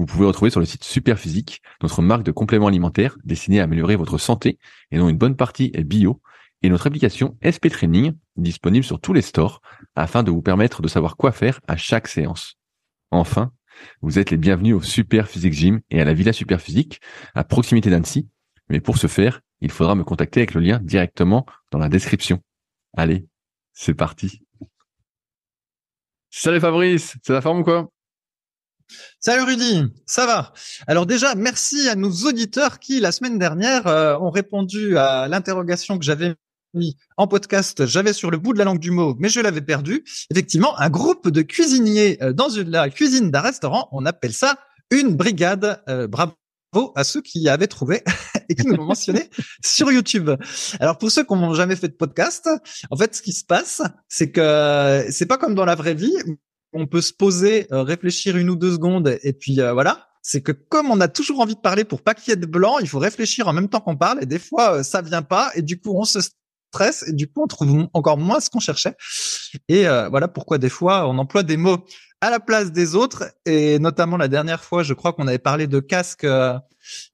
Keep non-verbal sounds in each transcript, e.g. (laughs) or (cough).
vous pouvez retrouver sur le site Superphysique notre marque de compléments alimentaires destinée à améliorer votre santé et dont une bonne partie est bio et notre application SP Training disponible sur tous les stores afin de vous permettre de savoir quoi faire à chaque séance. Enfin, vous êtes les bienvenus au Super Physique Gym et à la Villa Super Physique à proximité d'Annecy. Mais pour ce faire, il faudra me contacter avec le lien directement dans la description. Allez, c'est parti. Salut Fabrice, c'est la forme ou quoi? Salut Rudy, ça va? Alors déjà, merci à nos auditeurs qui, la semaine dernière, euh, ont répondu à l'interrogation que j'avais mis en podcast. J'avais sur le bout de la langue du mot, mais je l'avais perdu. Effectivement, un groupe de cuisiniers euh, dans la cuisine d'un restaurant, on appelle ça une brigade. Euh, bravo à ceux qui avaient trouvé (laughs) et qui nous l'ont mentionné (laughs) sur YouTube. Alors pour ceux qui n'ont jamais fait de podcast, en fait, ce qui se passe, c'est que c'est pas comme dans la vraie vie on peut se poser, euh, réfléchir une ou deux secondes et puis euh, voilà. C'est que comme on a toujours envie de parler pour pas qu'il y ait de blanc, il faut réfléchir en même temps qu'on parle et des fois euh, ça vient pas et du coup on se stresse et du coup on trouve encore moins ce qu'on cherchait. Et voilà pourquoi des fois on emploie des mots à la place des autres et notamment la dernière fois, je crois qu'on avait parlé de casque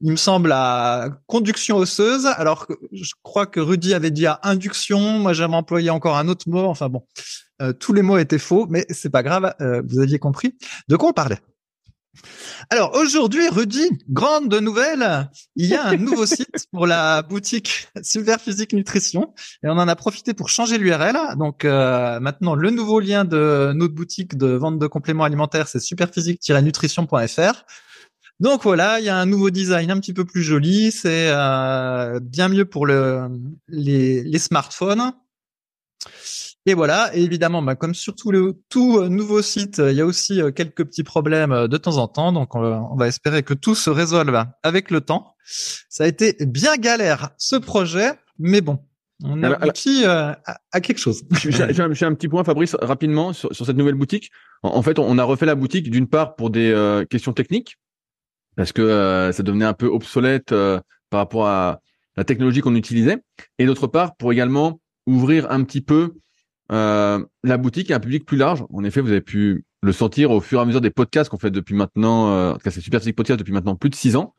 il me semble à conduction osseuse alors que je crois que Rudy avait dit à induction, moi j'avais employé encore un autre mot, enfin bon. Euh, tous les mots étaient faux, mais c'est pas grave, euh, vous aviez compris de quoi on parlait. Alors aujourd'hui, Rudy, grande nouvelle, il y a un nouveau (laughs) site pour la boutique Super Physique Nutrition et on en a profité pour changer l'URL. Donc euh, maintenant, le nouveau lien de notre boutique de vente de compléments alimentaires, c'est superphysique-nutrition.fr. Donc voilà, il y a un nouveau design un petit peu plus joli, c'est bien mieux pour le, les, les smartphones. Et voilà, et évidemment, bah, comme sur tout, le, tout euh, nouveau site, il y a aussi euh, quelques petits problèmes euh, de temps en temps. Donc, on va, espérer que tout se résolve avec le temps. Ça a été bien galère ce projet, mais bon, on a abouti à, quelque chose. (laughs) J'ai un, un, petit point, Fabrice, rapidement sur, cette nouvelle boutique. En, fait, on a refait la boutique d'une part pour des questions techniques, parce que ça devenait un peu obsolète par rapport à la technologie qu'on utilisait, et d'autre part pour également ouvrir un petit peu euh, la boutique est un public plus large. En effet, vous avez pu le sentir au fur et à mesure des podcasts qu'on fait depuis maintenant, euh, en tout cas c'est Super Physique Podcast depuis maintenant plus de six ans,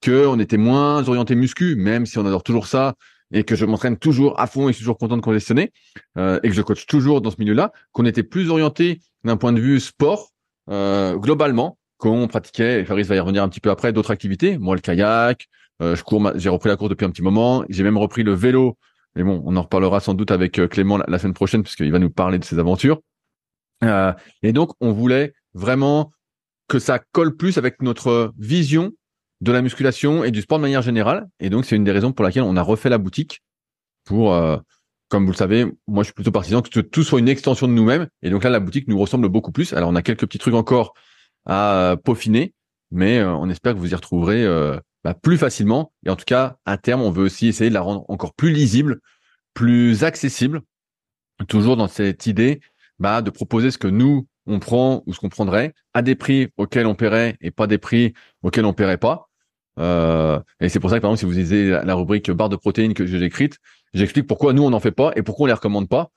que on était moins orienté muscu, même si on adore toujours ça et que je m'entraîne toujours à fond et suis toujours content de congestionner euh, et que je coach toujours dans ce milieu-là, qu'on était plus orienté d'un point de vue sport euh, globalement, qu'on pratiquait, et va y revenir un petit peu après, d'autres activités. Moi, le kayak, je cours, j'ai repris la course depuis un petit moment, j'ai même repris le vélo mais bon, on en reparlera sans doute avec euh, Clément la, semaine prochaine puisqu'il va nous parler de ses aventures. Euh, et donc, on voulait vraiment que ça colle plus avec notre vision de la musculation et du sport de manière générale. Et donc, c'est une des raisons pour laquelle on a refait la boutique pour, euh, comme vous le savez, moi, je suis plutôt partisan que tout soit une extension de nous-mêmes. Et donc là, la boutique nous ressemble beaucoup plus. Alors, on a quelques petits trucs encore à peaufiner, mais on espère que vous y retrouverez bah, plus facilement. Et en tout cas, à terme, on veut aussi essayer de la rendre encore plus lisible, plus accessible, toujours dans cette idée bah, de proposer ce que nous, on prend ou ce qu'on prendrait à des prix auxquels on paierait et pas des prix auxquels on paierait pas. Euh, et c'est pour ça que par exemple, si vous lisez la, rubrique barre de protéines que j'ai écrite, j'explique pourquoi nous on n'en fait pas et pourquoi on les recommande pas.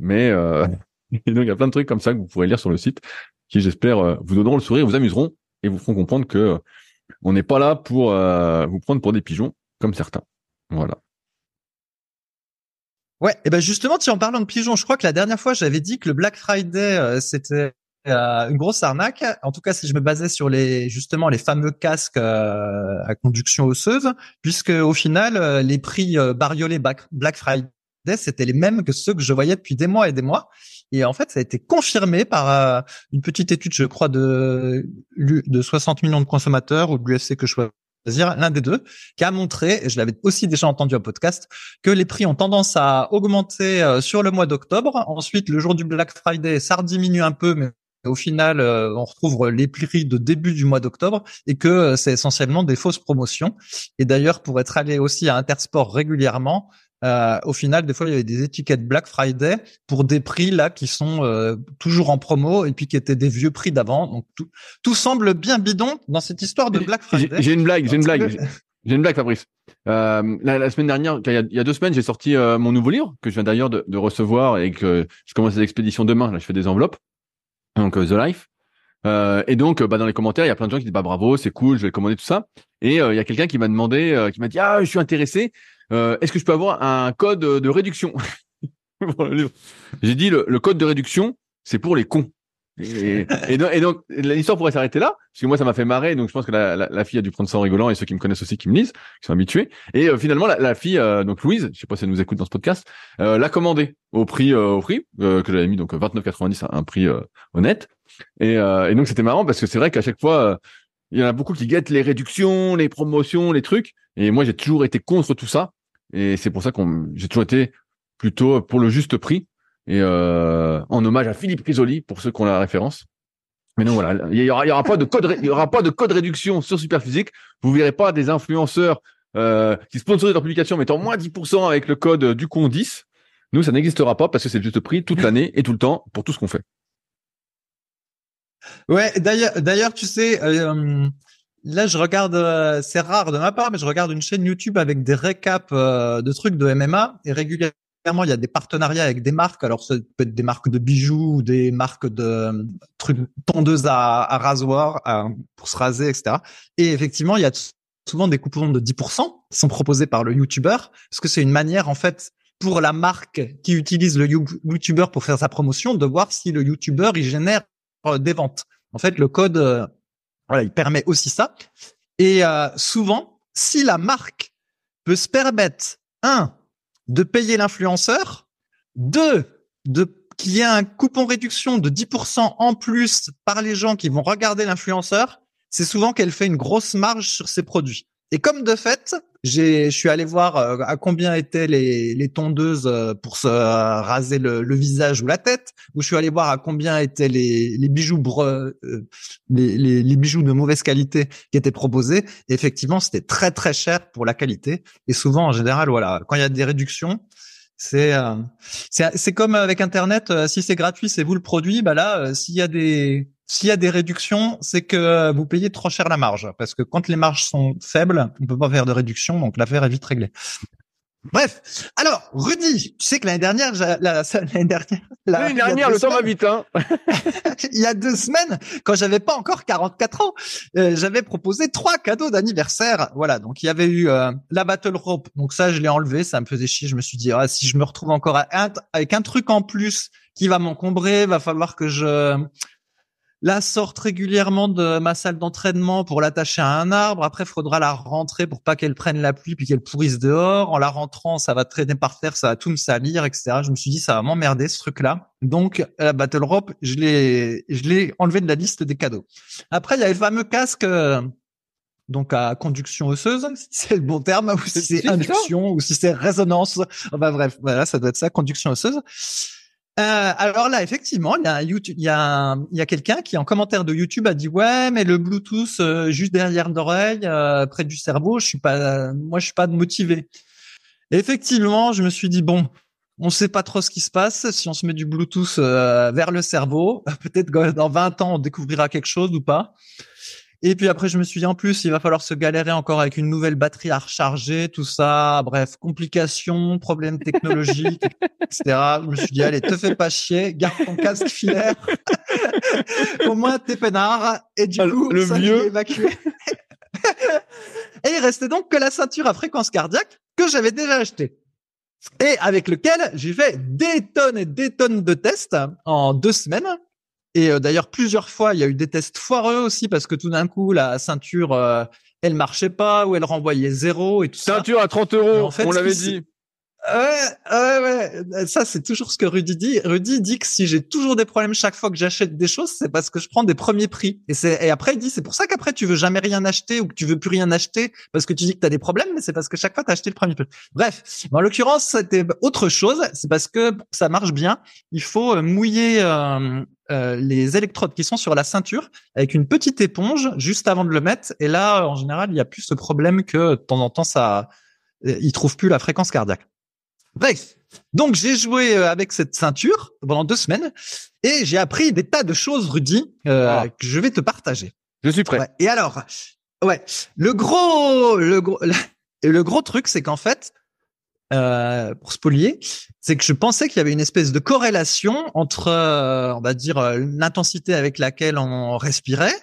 Mais euh, (laughs) donc il y a plein de trucs comme ça que vous pourrez lire sur le site, qui j'espère euh, vous donneront le sourire, vous amuseront et vous feront comprendre que on n'est pas là pour euh, vous prendre pour des pigeons, comme certains. Voilà. Ouais, et ben justement, en parlant de pigeons, je crois que la dernière fois, j'avais dit que le Black Friday, euh, c'était euh, une grosse arnaque. En tout cas, si je me basais sur les justement les fameux casques à conduction osseuse, puisque au final, les prix bariolés Black Friday c'était les mêmes que ceux que je voyais depuis des mois et des mois. Et en fait, ça a été confirmé par euh, une petite étude, je crois, de, de 60 millions de consommateurs ou de l'UFC que je choisir, l'un des deux, qui a montré, et je l'avais aussi déjà entendu en podcast, que les prix ont tendance à augmenter euh, sur le mois d'octobre. Ensuite, le jour du Black Friday, ça diminue un peu, mais au final, euh, on retrouve les prix de début du mois d'octobre et que c'est essentiellement des fausses promotions. Et d'ailleurs, pour être allé aussi à Intersport régulièrement, euh, au final, des fois, il y avait des étiquettes Black Friday pour des prix là qui sont euh, toujours en promo et puis qui étaient des vieux prix d'avant. Donc tout, tout semble bien bidon dans cette histoire de Black Friday. J'ai une blague, j'ai une blague, (laughs) j'ai une blague, Fabrice. Euh, la, semaine dernière, il y a, il y a deux semaines, j'ai sorti euh, mon nouveau livre que je viens d'ailleurs de, de, recevoir et que je commence les expéditions demain. Là, je fais des enveloppes. Donc The Life. et donc, bah, dans les commentaires, il y a plein de gens qui disent bah bravo, c'est cool, je vais commander tout ça. Et il y a quelqu'un qui m'a demandé, qui m'a dit ah je suis intéressé. Euh, est-ce que je peux avoir un code de réduction? (laughs) J'ai dit le, code de réduction, c'est pour les cons. Et, donc, l'histoire pourrait s'arrêter là, parce que moi ça m'a fait marrer, donc je pense que la, fille a dû prendre ça en rigolant, et ceux qui me connaissent aussi qui me lisent, qui sont habitués. Et euh, finalement, la, fille, euh, donc Louise, je sais pas si elle nous écoute dans ce podcast, l'a commandé au prix, au prix que j'avais mis donc 29,90, un prix honnête. Et, et donc c'était marrant parce que c'est vrai qu'à chaque fois, il y en a beaucoup qui guettent les réductions, les promotions, les trucs. Et moi j'ai toujours été contre tout ça. Et c'est pour ça qu'on, j'ai toujours été plutôt pour le juste prix et euh, en hommage à Philippe Risoli pour ceux qui ont la référence. Mais non, voilà, il y aura, il y aura pas de code, il y aura pas de code réduction sur Superphysique. Vous verrez pas des influenceurs euh, qui sponsorisent leur publication mettant moins 10% avec le code du con 10. Nous, ça n'existera pas parce que c'est le juste prix toute l'année et tout le temps pour tout ce qu'on fait. Ouais, d'ailleurs, d'ailleurs, tu sais, euh, Là, je regarde, euh, c'est rare de ma part, mais je regarde une chaîne YouTube avec des récaps euh, de trucs de MMA et régulièrement il y a des partenariats avec des marques. Alors ça peut être des marques de bijoux, ou des marques de euh, trucs tondeuses à, à rasoir pour se raser, etc. Et effectivement, il y a souvent des coupons de 10% qui sont proposés par le YouTuber parce que c'est une manière en fait pour la marque qui utilise le YouTuber pour faire sa promotion de voir si le YouTuber il génère des ventes. En fait, le code voilà, il permet aussi ça. Et euh, souvent, si la marque peut se permettre, un, de payer l'influenceur, deux, de qu'il y ait un coupon réduction de 10% en plus par les gens qui vont regarder l'influenceur, c'est souvent qu'elle fait une grosse marge sur ses produits. Et comme de fait, j'ai, je suis allé voir euh, à combien étaient les, les tondeuses euh, pour se euh, raser le, le, visage ou la tête, ou je suis allé voir à combien étaient les, les bijoux les, les, les, bijoux de mauvaise qualité qui étaient proposés. Et effectivement, c'était très très cher pour la qualité. Et souvent, en général, voilà, quand il y a des réductions, c'est c'est comme avec Internet. si c'est gratuit, c'est vous le produit. Bah là, s'il y a des s'il y a des réductions, c'est que vous payez trop cher la marge. Parce que quand les marges sont faibles, on peut pas faire de réduction, donc l'affaire est vite réglée. Bref, alors Rudy, tu sais que l'année dernière, (laughs) l'année dernière, l'année dernière, le temps va vite. Hein (laughs) il y a deux semaines, quand j'avais pas encore 44 ans, euh, j'avais proposé trois cadeaux d'anniversaire. Voilà, donc il y avait eu euh, la battle rope. Donc ça, je l'ai enlevé, ça me faisait chier. Je me suis dit, ah, si je me retrouve encore avec un truc en plus qui va m'encombrer, va falloir que je la sorte régulièrement de ma salle d'entraînement pour l'attacher à un arbre. Après, il faudra la rentrer pour pas qu'elle prenne la pluie puis qu'elle pourrisse dehors. En la rentrant, ça va traîner par terre, ça va tout me salir, etc. Je me suis dit, ça va m'emmerder ce truc-là. Donc, la Battle Rope, je l'ai, je l'ai enlevé de la liste des cadeaux. Après, il y a le fameux casque, euh, donc à conduction osseuse, (laughs) si c'est le bon terme, ou si c'est induction, ou si c'est résonance. Enfin bref, voilà, ça doit être ça, conduction osseuse. Euh, alors là, effectivement, il y a a, quelqu'un qui en commentaire de YouTube a dit ouais, mais le Bluetooth euh, juste derrière l'oreille, euh, près du cerveau, je suis pas, moi je suis pas motivé. effectivement, je me suis dit bon, on sait pas trop ce qui se passe si on se met du Bluetooth vers le cerveau. (laughs) Peut-être que dans 20 ans on découvrira quelque chose ou pas. Et puis après, je me suis dit en plus, il va falloir se galérer encore avec une nouvelle batterie à recharger, tout ça. Bref, complications, problèmes technologiques, (laughs) etc. Je me suis dit, allez, te fais pas chier, garde ton casque filaire. (laughs) Au moins, t'es peinard. Et du coup, le ça, mieux. évacué. (laughs) et il restait donc que la ceinture à fréquence cardiaque que j'avais déjà achetée. Et avec lequel j'ai fait des tonnes et des tonnes de tests en deux semaines et euh, d'ailleurs, plusieurs fois, il y a eu des tests foireux aussi parce que tout d'un coup, la ceinture, euh, elle marchait pas ou elle renvoyait zéro et tout ceinture à 30 euros, on l'avait dit. Ouais, ouais. Ça, c'est toujours ce que Rudy dit. Rudy dit que si j'ai toujours des problèmes chaque fois que j'achète des choses, c'est parce que je prends des premiers prix. Et et après, il dit, c'est pour ça qu'après, tu veux jamais rien acheter ou que tu veux plus rien acheter parce que tu dis que tu as des problèmes, mais c'est parce que chaque fois, tu as acheté le premier prix. Bref. En l'occurrence, c'était autre chose. C'est parce que ça marche bien. Il faut euh, mouiller, euh, euh, les électrodes qui sont sur la ceinture avec une petite éponge juste avant de le mettre. Et là, en général, il y a plus ce problème que de temps en temps, ça, il trouve plus la fréquence cardiaque. Bref, donc j'ai joué euh, avec cette ceinture pendant deux semaines et j'ai appris des tas de choses, Rudy, euh, ah. que je vais te partager. Je suis prêt. Et alors, ouais, le gros, le gros, (laughs) le gros truc, c'est qu'en fait, euh, pour spolier, c'est que je pensais qu'il y avait une espèce de corrélation entre, euh, on va dire, l'intensité avec laquelle on respirait,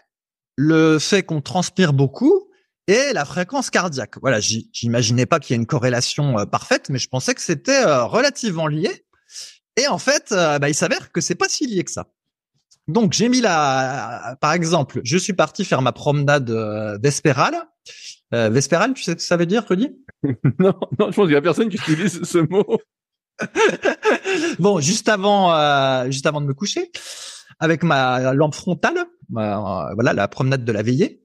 le fait qu'on transpire beaucoup et la fréquence cardiaque. Voilà, j'imaginais pas qu'il y ait une corrélation euh, parfaite, mais je pensais que c'était euh, relativement lié. Et en fait, euh, bah, il s'avère que c'est pas si lié que ça. Donc j'ai mis la, par exemple, je suis parti faire ma promenade vespérale. vespérale, tu sais ce que ça veut dire, Rudy? (laughs) Non, non, je pense qu'il y a personne qui utilise ce mot. (laughs) bon, juste avant, juste avant de me coucher, avec ma lampe frontale, voilà la promenade de la veillée.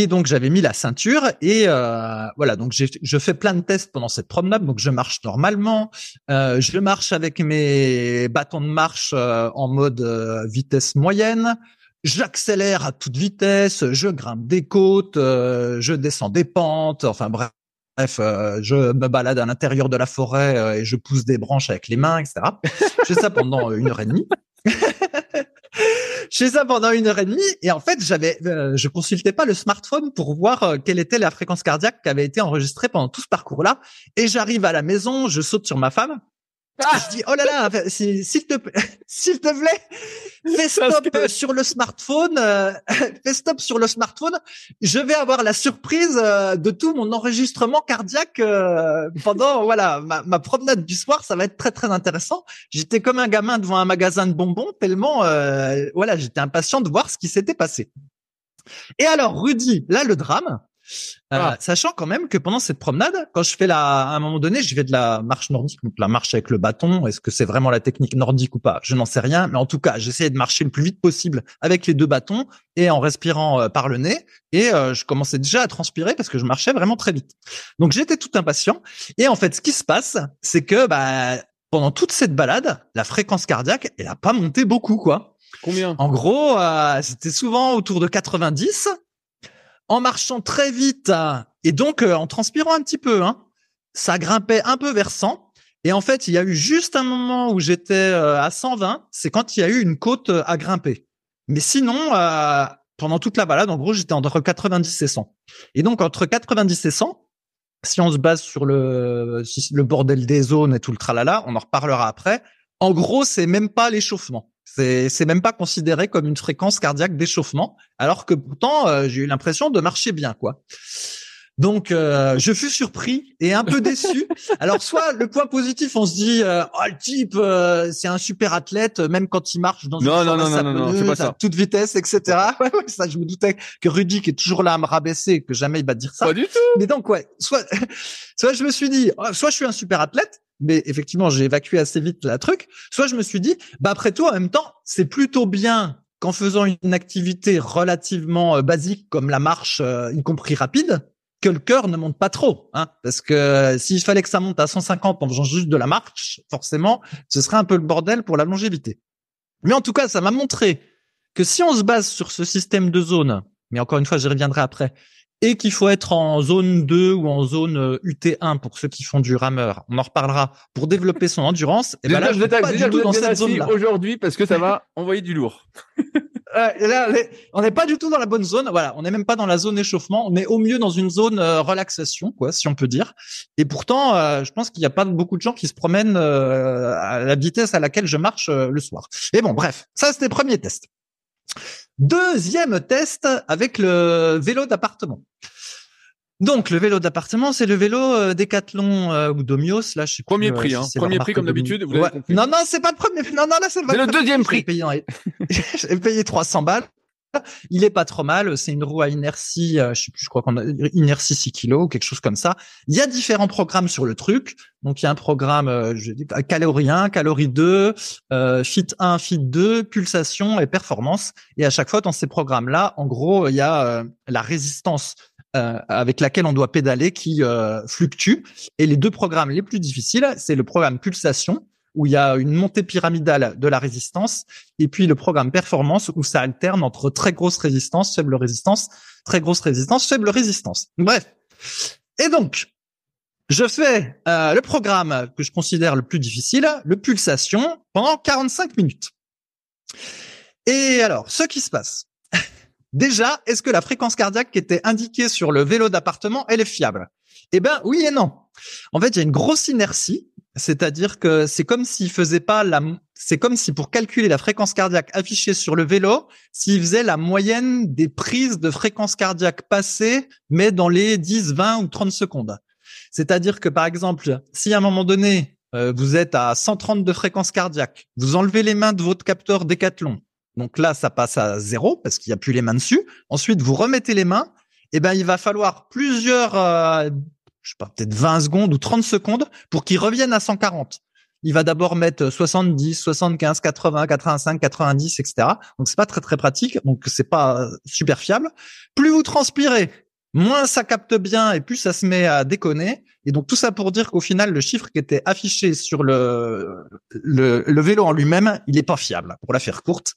Et donc j'avais mis la ceinture et euh, voilà. Donc je fais plein de tests pendant cette promenade. Donc je marche normalement. Euh, je marche avec mes bâtons de marche euh, en mode vitesse moyenne. J'accélère à toute vitesse. Je grimpe des côtes je descends des pentes. Enfin Bref, je me balade à l'intérieur de la forêt et je pousse des branches avec les mains, etc. je fais ça pendant une heure et demie. (laughs) je fais ça pendant une heure et demie. Et en fait j'avais euh, je consultais pas le smartphone pour voir euh, quelle était la fréquence cardiaque qui avait été enregistrée pendant tout ce parcours là et j'arrive à la maison je saute sur ma femme ah je dis oh là là, s'il te (laughs) s'il te plaît, fais stop sur le smartphone, euh, (laughs) fais stop sur le smartphone. Je vais avoir la surprise euh, de tout mon enregistrement cardiaque euh, pendant (laughs) voilà ma, ma, promenade du soir. Ça va être très très intéressant. J'étais comme un gamin devant un magasin de bonbons tellement voilà j'étais impatient de voir ce qui s'était passé. Et alors Rudy, là le drame, euh, ah. sachant quand même que pendant cette promenade, quand je fais la, à un moment donné, je fais de la marche nordique, donc la marche avec le bâton. Est-ce que c'est vraiment la technique nordique ou pas? Je n'en sais rien, mais en tout cas, j'essayais de marcher le plus vite possible avec les deux bâtons et en respirant euh, par le nez. Et euh, je commençais déjà à transpirer parce que je marchais vraiment très vite. Donc j'étais tout impatient. Et en fait, ce qui se passe, c'est que bah, pendant toute cette balade, la fréquence cardiaque, elle a pas monté beaucoup, quoi. Combien? En gros, c'était souvent autour de 90 en marchant très vite et donc euh, en transpirant un petit peu. Hein, ça grimpait un peu vers 100. Et en fait, il y a eu juste un moment où j'étais euh, à 120. C'est quand il y a eu une côte euh, à grimper. Mais sinon, pendant toute la balade, en gros, j'étais entre 90 et 100. Et donc, entre 90 et 100, si on se base sur le, le bordel des zones et tout le tralala, on en reparlera après. En gros, c'est même pas l'échauffement. C'est même pas considéré comme une fréquence cardiaque d'échauffement, alors que pourtant euh, j'ai eu l'impression de marcher bien quoi. Donc euh, je fus surpris et un peu déçu. (laughs) Alors soit le point positif, on se dit euh, oh le type c'est un super athlète même quand il marche dans une non, non, non, non, non, pas ça. toute vitesse etc. Ouais, ouais, ça je me doutais que Rudy qui est toujours là à me rabaisser que jamais il va dire ça. Pas du tout. Mais donc ouais, soit (laughs) soit je me suis dit oh, soit je suis un super athlète mais effectivement, j'ai évacué assez vite la truc. Soit je me suis dit, bah après tout, en même temps, c'est plutôt bien qu'en faisant une activité relativement euh, basique comme la marche, euh, y compris rapide, que le cœur ne monte pas trop, hein, parce que euh, s'il fallait que ça monte à 150 en faisant juste de la marche, forcément, ce serait un peu le bordel pour la longévité. Mais en tout cas, ça m'a montré que si on se base sur ce système de zones, mais encore une fois, j'y reviendrai après, et qu'il faut être en zone 2 ou en zone UT1 euh, pour ceux qui font du rameur. On en reparlera pour développer son endurance. Et ben là, je pas du tout dans cette zone aujourd'hui parce que ça va (laughs) envoyer du lourd. là, on n'est pas du tout dans la bonne zone. Voilà, on n'est même pas dans la zone échauffement. On est au mieux dans une zone euh, relaxation, quoi, si on peut dire. Et pourtant, euh, je pense qu'il n'y a pas beaucoup de gens qui se promènent à la vitesse à laquelle je marche le soir. Et bon, bref, ça c'était premier test. Deuxième test avec le vélo d'appartement. Donc le vélo d'appartement, c'est le vélo euh, Decathlon euh, ou Domios là, je sais Premier prix, hein. Premier prix comme d'habitude. Non non, c'est pas le premier. Non non là c'est. le deuxième prix. (laughs) J'ai payé, payé 300 balles. (laughs) Il est pas trop mal. C'est une roue à inertie, euh, je, sais crois qu'on a inertie 6 kilos ou quelque chose comme ça. Il y a différents programmes sur le truc. Donc il y a un programme euh, je dis, calorie 1, calorie 2, euh, fit 1, fit 2, pulsation et performance. Et à chaque fois dans ces programmes-là, en gros, il y a la résistance avec laquelle on doit pédaler qui fluctue. Et les deux programmes les plus difficiles, c'est le programme pulsation où il y a une montée pyramidale de la résistance, et puis le programme performance où ça alterne entre très grosse résistance, faible résistance, très grosse résistance, faible résistance. Bref. Et donc, je fais euh, le programme que je considère le plus difficile, le pulsation, pendant 45 minutes. Et alors, ce qui se passe. (laughs) Déjà, est-ce que la fréquence cardiaque qui était indiquée sur le vélo d'appartement, elle est fiable? Eh ben, oui et non. En fait, il y a une grosse inertie c'est-à-dire que c'est comme s'il faisait pas la, c'est comme si pour calculer la fréquence cardiaque affichée sur le vélo, s'il faisait la moyenne des prises de fréquence cardiaque passées, mais dans les 10, 20 ou 30 secondes. C'est-à-dire que par exemple, si à un moment donné, euh, vous êtes à 130 de fréquence cardiaque, vous enlevez les mains de votre capteur Décathlon. Donc là, ça passe à zéro parce qu'il n'y a plus les mains dessus. Ensuite, vous remettez les mains. Eh ben, il va falloir plusieurs euh, je sais pas, peut-être 20 secondes ou 30 secondes pour qu'il revienne à 140. Il va d'abord mettre 70, 75, 80, 85, 90, etc. Donc c'est pas très très pratique, donc c'est pas super fiable. Plus vous transpirez, moins ça capte bien et plus ça se met à déconner. Et donc tout ça pour dire qu'au final, le chiffre qui était affiché sur le, le, le vélo en lui-même, il est pas fiable, pour la faire courte.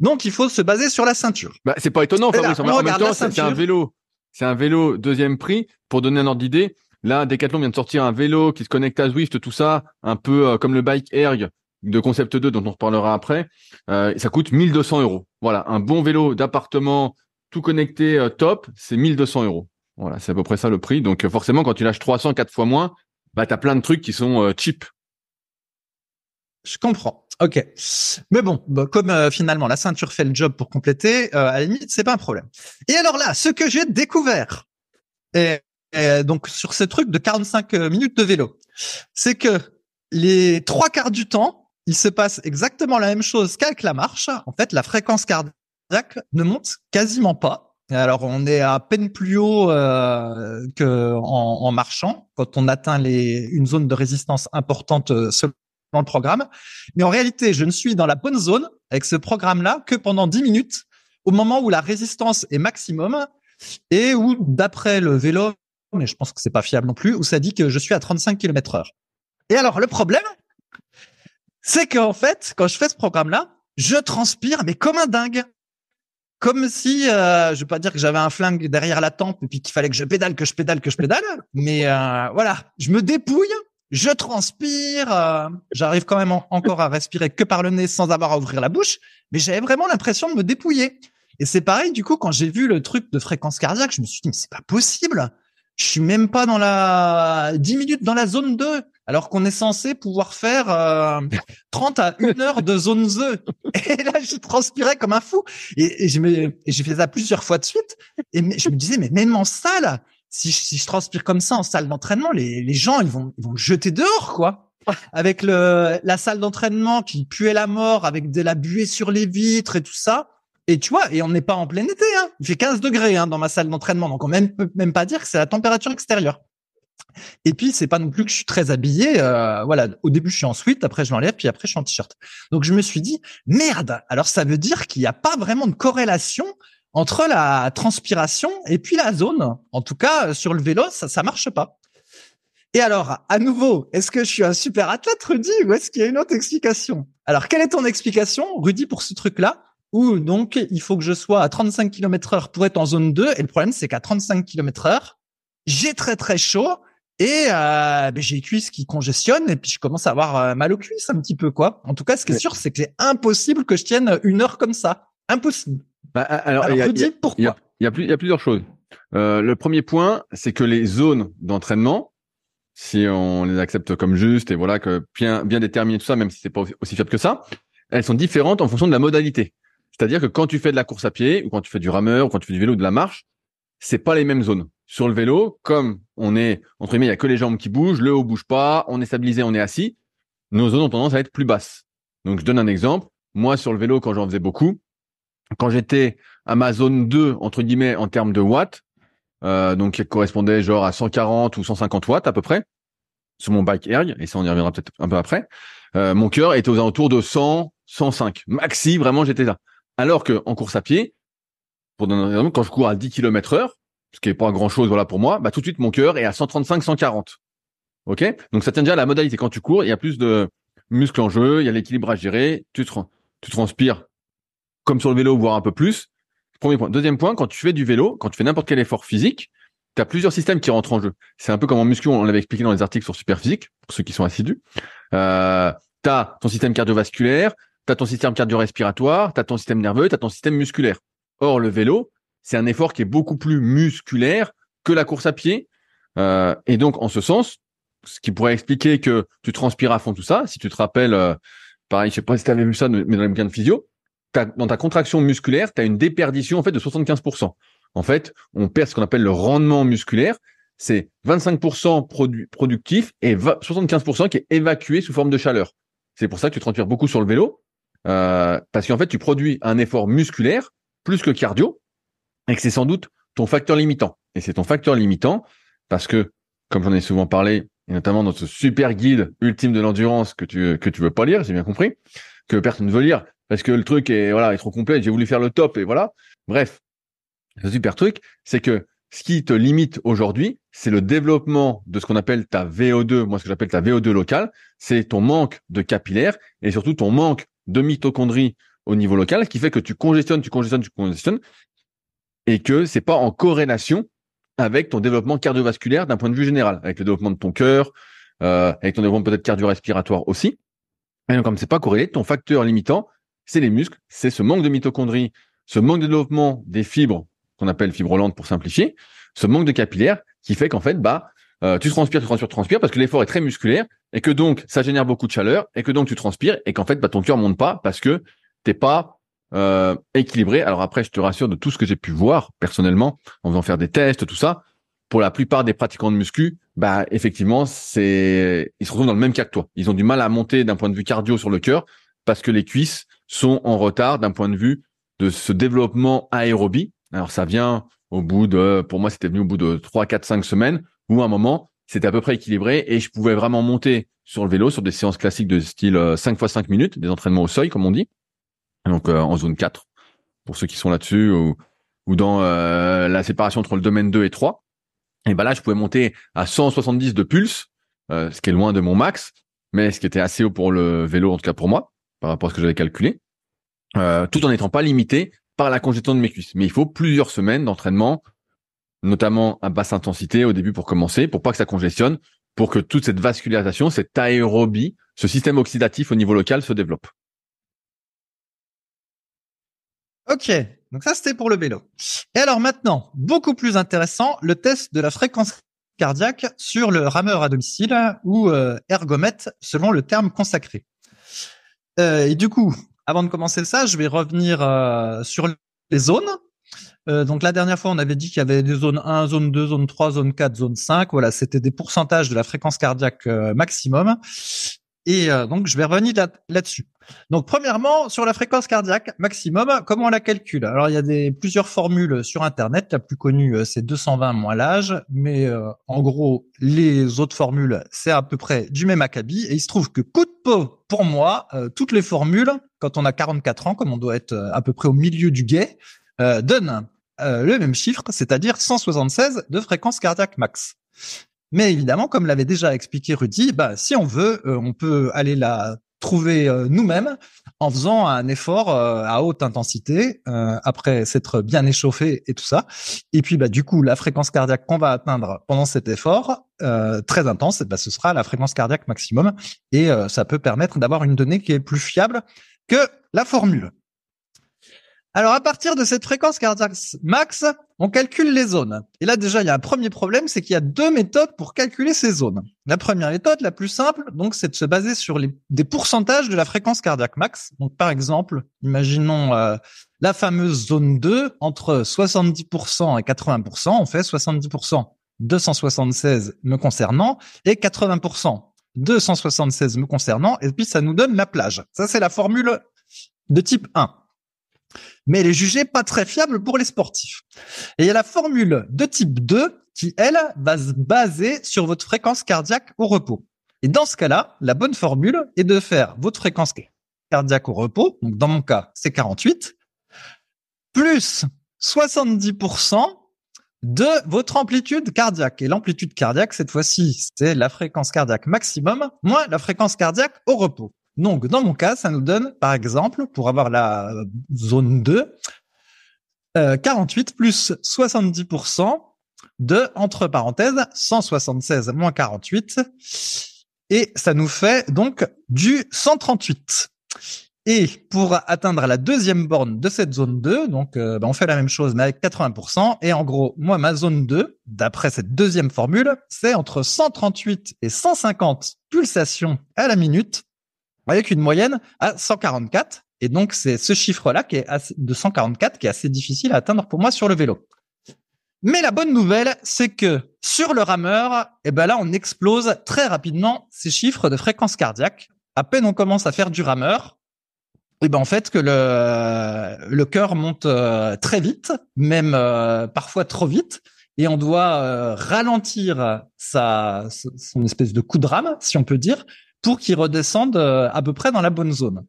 Donc il faut se baser sur la ceinture. Bah, c'est pas étonnant, Fabrice. En même temps, c'est un vélo c'est un vélo deuxième prix. Pour donner un ordre d'idée, là, Decathlon vient de sortir un vélo qui se connecte à Zwift, tout ça, un peu euh, comme le bike Erg de Concept 2 dont on reparlera après. Euh, ça coûte 1200 euros. Voilà, un bon vélo d'appartement tout connecté euh, top, c'est 1200 euros. Voilà, c'est à peu près ça le prix. Donc forcément, quand tu lâches 300, quatre fois moins, bah t'as plein de trucs qui sont cheap. Je comprends. Ok. Mais bon, bah, comme euh, finalement la ceinture fait le job pour compléter, euh, à la limite, c'est pas un problème. Et alors là, ce que j'ai découvert, et, donc sur ce truc de 45 euh, minutes de vélo, c'est que les trois quarts du temps, il se passe exactement la même chose qu'avec la marche. En fait, la fréquence cardiaque ne monte quasiment pas. Alors, on est à peine plus haut euh, que en, marchant quand on atteint les, une zone de résistance importante dans le programme. Mais en réalité, je ne suis dans la bonne zone avec ce programme-là que pendant 10 minutes, au moment où la résistance est maximum et où, d'après le vélo, mais je pense que c'est pas fiable non plus, où ça dit que je suis à 35 km heure. Et alors, le problème, c'est qu'en fait, quand je fais ce programme-là, je transpire, mais comme un dingue. Comme si, euh, je vais pas dire que j'avais un flingue derrière la tempe et puis qu'il fallait que je pédale, que je pédale, que je pédale, mais euh, voilà, je me dépouille je transpire, euh, j'arrive quand même encore à respirer que par le nez sans avoir à ouvrir la bouche, mais j'avais vraiment l'impression de me dépouiller. Et c'est pareil, du coup, quand j'ai vu le truc de fréquence cardiaque, je me suis dit, mais c'est pas possible. Je suis même pas dans la 10 minutes dans la zone 2, alors qu'on est censé pouvoir faire euh, 30 à 1 heure de zone 2. Et là, je transpirais comme un fou. Et, et j'ai fait ça plusieurs fois de suite. Et je me disais, mais même en salle, si je, si je transpire comme ça en salle d'entraînement, les, les gens, ils vont, ils vont me jeter dehors, quoi. Avec le, la salle d'entraînement qui puait la mort, avec de la buée sur les vitres et tout ça. Et tu vois, et on n'est pas en plein été, hein. Il fait 15 degrés, hein, dans ma salle d'entraînement. Donc, on même, peut même pas dire que c'est la température extérieure. Et puis, c'est pas non plus que je suis très habillé. Euh, voilà, au début, je suis en sweat, après, je l'enlève, puis après, je suis en t-shirt. Donc, je me suis dit, merde, alors ça veut dire qu'il n'y a pas vraiment de corrélation entre la transpiration et puis la zone. En tout cas, sur le vélo, ça, ça marche pas. Et alors, à nouveau, est-ce que je suis un super athlète, Rudy, ou est-ce qu'il y a une autre explication? Alors, quelle est ton explication, Rudy, pour ce truc-là? Ou donc, il faut que je sois à 35 km heure pour être en zone 2, et le problème, c'est qu'à 35 km heure, j'ai très très chaud, et euh, ben, j'ai les cuisses qui congestionnent, et puis je commence à avoir euh, mal aux cuisses un petit peu, quoi. En tout cas, ce qui est sûr, c'est que c'est impossible que je tienne une heure comme ça. Impossible. Bah, alors, il y, a, pourquoi il y, a, y a plusieurs choses. Euh, le premier point, c'est que les zones d'entraînement, si on les accepte comme justes et voilà que bien bien déterminées tout ça, même si c'est pas aussi fiable que ça, elles sont différentes en fonction de la modalité. C'est-à-dire que quand tu fais de la course à pied ou quand tu fais du rameur ou quand tu fais du vélo ou de la marche, c'est pas les mêmes zones. Sur le vélo, comme on est entre guillemets, il y a que les jambes qui bougent, le haut bouge pas, on est stabilisé, on est assis, nos zones ont tendance à être plus basses. Donc je donne un exemple. Moi sur le vélo quand j'en faisais beaucoup, quand j'étais à ma zone 2 entre guillemets en termes de watts, euh, donc qui correspondait genre à 140 ou 150 watts à peu près sur mon bike erg, et ça on y reviendra peut-être un peu après. Euh, mon cœur était aux alentours de 100, 105 maxi, vraiment j'étais là. Alors que en course à pied, pour donner un exemple, quand je cours à 10 km heure, ce qui est pas grand chose voilà pour moi, bah tout de suite mon cœur est à 135, 140. Ok, donc ça tient déjà à la modalité. Quand tu cours, il y a plus de muscles en jeu, il y a l'équilibre à gérer, tu, tu transpires comme sur le vélo, voire un peu plus. Premier point. Deuxième point, quand tu fais du vélo, quand tu fais n'importe quel effort physique, tu as plusieurs systèmes qui rentrent en jeu. C'est un peu comme en muscu, on l'avait expliqué dans les articles sur Superphysique, pour ceux qui sont assidus. Euh, tu as ton système cardiovasculaire, tu as ton système cardio-respiratoire, tu as ton système nerveux, tu as ton système musculaire. Or, le vélo, c'est un effort qui est beaucoup plus musculaire que la course à pied. Euh, et donc, en ce sens, ce qui pourrait expliquer que tu transpires à fond tout ça, si tu te rappelles, euh, pareil, je sais pas si tu avais vu ça, mais dans les bouquins de physio, dans ta contraction musculaire, tu as une déperdition en fait de 75%. En fait, on perd ce qu'on appelle le rendement musculaire. C'est 25% productif et 75% qui est évacué sous forme de chaleur. C'est pour ça que tu transpires beaucoup sur le vélo, euh, parce qu'en fait, tu produis un effort musculaire plus que cardio, et que c'est sans doute ton facteur limitant. Et c'est ton facteur limitant parce que, comme j'en ai souvent parlé, et notamment dans ce super guide ultime de l'endurance que tu que tu veux pas lire, j'ai bien compris, que personne ne veut lire, parce que le truc est voilà est trop complet. J'ai voulu faire le top et voilà. Bref, le super truc, c'est que ce qui te limite aujourd'hui, c'est le développement de ce qu'on appelle ta VO2, moi ce que j'appelle ta VO2 locale, c'est ton manque de capillaire et surtout ton manque de mitochondries au niveau local, qui fait que tu congestionnes, tu congestionnes, tu congestionnes, et que c'est pas en corrélation avec ton développement cardiovasculaire d'un point de vue général, avec le développement de ton cœur, euh, avec ton développement peut-être cardio-respiratoire aussi. Et donc, comme c'est pas corrélé, ton facteur limitant, c'est les muscles, c'est ce manque de mitochondries, ce manque de développement des fibres qu'on appelle fibres lentes pour simplifier, ce manque de capillaires qui fait qu'en fait, bah, euh, tu transpires, tu transpires, tu transpires parce que l'effort est très musculaire et que donc ça génère beaucoup de chaleur et que donc tu transpires et qu'en fait, bah, ton cœur monte pas parce que t'es pas euh, équilibré. Alors après, je te rassure de tout ce que j'ai pu voir personnellement en faisant faire des tests, tout ça. Pour la plupart des pratiquants de muscu, bah effectivement, c'est ils se retrouvent dans le même cas que toi. Ils ont du mal à monter d'un point de vue cardio sur le cœur parce que les cuisses sont en retard d'un point de vue de ce développement aérobie. Alors ça vient au bout de, pour moi c'était venu au bout de 3, 4, 5 semaines, où à un moment c'était à peu près équilibré et je pouvais vraiment monter sur le vélo sur des séances classiques de style 5 x 5 minutes, des entraînements au seuil comme on dit, donc euh, en zone 4 pour ceux qui sont là-dessus ou, ou dans euh, la séparation entre le domaine 2 et 3. Et ben là je pouvais monter à 170 de pulse, euh, ce qui est loin de mon max, mais ce qui était assez haut pour le vélo en tout cas pour moi par rapport à ce que j'avais calculé, euh, tout en n'étant pas limité par la congestion de mes cuisses. Mais il faut plusieurs semaines d'entraînement, notamment à basse intensité au début pour commencer, pour pas que ça congestionne, pour que toute cette vascularisation, cette aérobie, ce système oxydatif au niveau local se développe. Ok, donc ça c'était pour le vélo. Et alors maintenant, beaucoup plus intéressant, le test de la fréquence cardiaque sur le rameur à domicile ou euh, ergomètre selon le terme consacré. Euh, et du coup, avant de commencer ça, je vais revenir euh, sur les zones. Euh, donc la dernière fois, on avait dit qu'il y avait des zones 1, zone 2, zone 3, zone 4, zone 5. Voilà, c'était des pourcentages de la fréquence cardiaque maximum. Et donc, je vais revenir là-dessus. donc, premièrement, sur la fréquence cardiaque maximum, comment on la calcule? Alors, il y a plusieurs formules sur Internet. La plus connue, c'est 220 moins l'âge. Mais en gros, les autres formules, c'est à peu près du même acabit. Et il se trouve que coup de peau, pour moi, toutes les formules, quand on a 44 ans, comme on doit être à peu près au milieu du guet, donnent le même chiffre, c'est-à-dire 176 de fréquence cardiaque max. Mais évidemment, comme l'avait déjà expliqué Rudy, bah, si on veut, euh, on peut aller la trouver euh, nous-mêmes en faisant un effort euh, à haute intensité après s'être bien échauffé et tout ça. Et puis bah du coup la fréquence cardiaque qu'on va atteindre pendant cet effort très intense, bah, ce sera la fréquence cardiaque maximum et ça peut permettre d'avoir une donnée qui est plus fiable que la formule. Alors à partir de cette fréquence cardiaque max, on calcule les zones. Et là déjà, il y a un premier problème, c'est qu'il y a deux méthodes pour calculer ces zones. La première méthode, la plus simple, donc c'est de se baser sur les, des pourcentages de la fréquence cardiaque max. Donc par exemple, imaginons euh, la fameuse zone 2 entre 70% et 80%, on fait 70% 276 me concernant et 80% 276 me concernant et puis ça nous donne la plage. Ça c'est la formule de type 1. Mais elle est jugée pas très fiable pour les sportifs. Et il y a la formule de type 2 qui, elle, va se baser sur votre fréquence cardiaque au repos. Et dans ce cas-là, la bonne formule est de faire votre fréquence cardiaque au repos, donc dans mon cas, c'est 48, plus 70% de votre amplitude cardiaque. Et l'amplitude cardiaque, cette fois-ci, c'est la fréquence cardiaque maximum moins la fréquence cardiaque au repos. Donc, dans mon cas, ça nous donne, par exemple, pour avoir la zone 2, 48 euh, plus 70% de, entre parenthèses, 176 moins 48. Et ça nous fait donc du 138. Et pour atteindre la deuxième borne de cette zone 2, donc euh, bah, on fait la même chose mais avec 80%. Et en gros, moi, ma zone 2, d'après cette deuxième formule, c'est entre 138 et 150 pulsations à la minute, avec une moyenne à 144. Et donc, c'est ce chiffre-là qui est de 144 qui est assez difficile à atteindre pour moi sur le vélo. Mais la bonne nouvelle, c'est que sur le rameur, eh ben là, on explose très rapidement ces chiffres de fréquence cardiaque. À peine on commence à faire du rameur, et ben en fait que le le cœur monte euh, très vite, même euh, parfois trop vite, et on doit euh, ralentir sa son espèce de coup de rame, si on peut dire, pour qu'il redescende à peu près dans la bonne zone.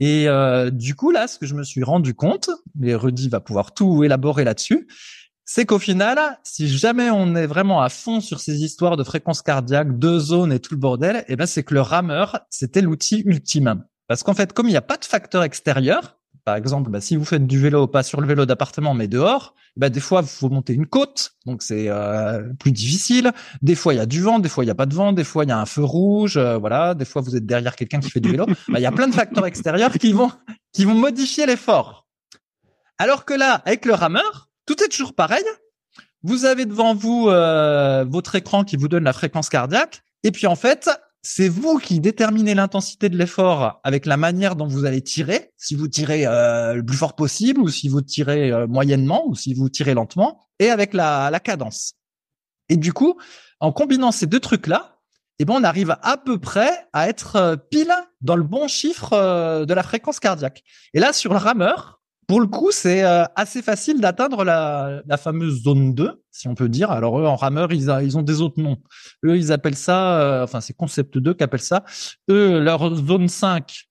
Et du coup là, ce que je me suis rendu compte, et Rudy va pouvoir tout élaborer là-dessus, c'est qu'au final, si jamais on est vraiment à fond sur ces histoires de fréquence cardiaque, de zone et tout le bordel, eh ben c'est que le rameur, c'était l'outil ultime. Parce qu'en fait, comme il n'y a pas de facteur extérieur, par exemple, bah, si vous faites du vélo, pas sur le vélo d'appartement, mais dehors, bah, des fois, faut monter une côte, donc c'est euh, plus difficile. Des fois, il y a du vent, des fois, il n'y a pas de vent, des fois, il y a un feu rouge, euh, voilà. Des fois, vous êtes derrière quelqu'un qui fait du vélo. (laughs) Bah, il y a plein de facteurs extérieurs qui vont qui vont modifier l'effort. Alors que là, avec le rameur, tout est toujours pareil. Vous avez devant vous euh, votre écran qui vous donne la fréquence cardiaque, et puis en fait, c'est vous qui déterminez l'intensité de l'effort avec la manière dont vous allez tirer. Si vous tirez euh, le plus fort possible, ou si vous tirez euh, moyennement, ou si vous tirez lentement, et avec la, la cadence. Et du coup, en combinant ces deux trucs-là, eh ben, on arrive à peu près à être euh, pile dans le bon chiffre de la fréquence cardiaque. Et là, sur le rameur, pour le coup, c'est euh, assez facile d'atteindre la, la, fameuse zone 2, si on peut dire. Alors eux, en rameur, ils, ils ont des autres noms. Eux, ils appellent ça, euh, enfin c'est Concept 2 qui appelle ça. Eux, leur zone 5,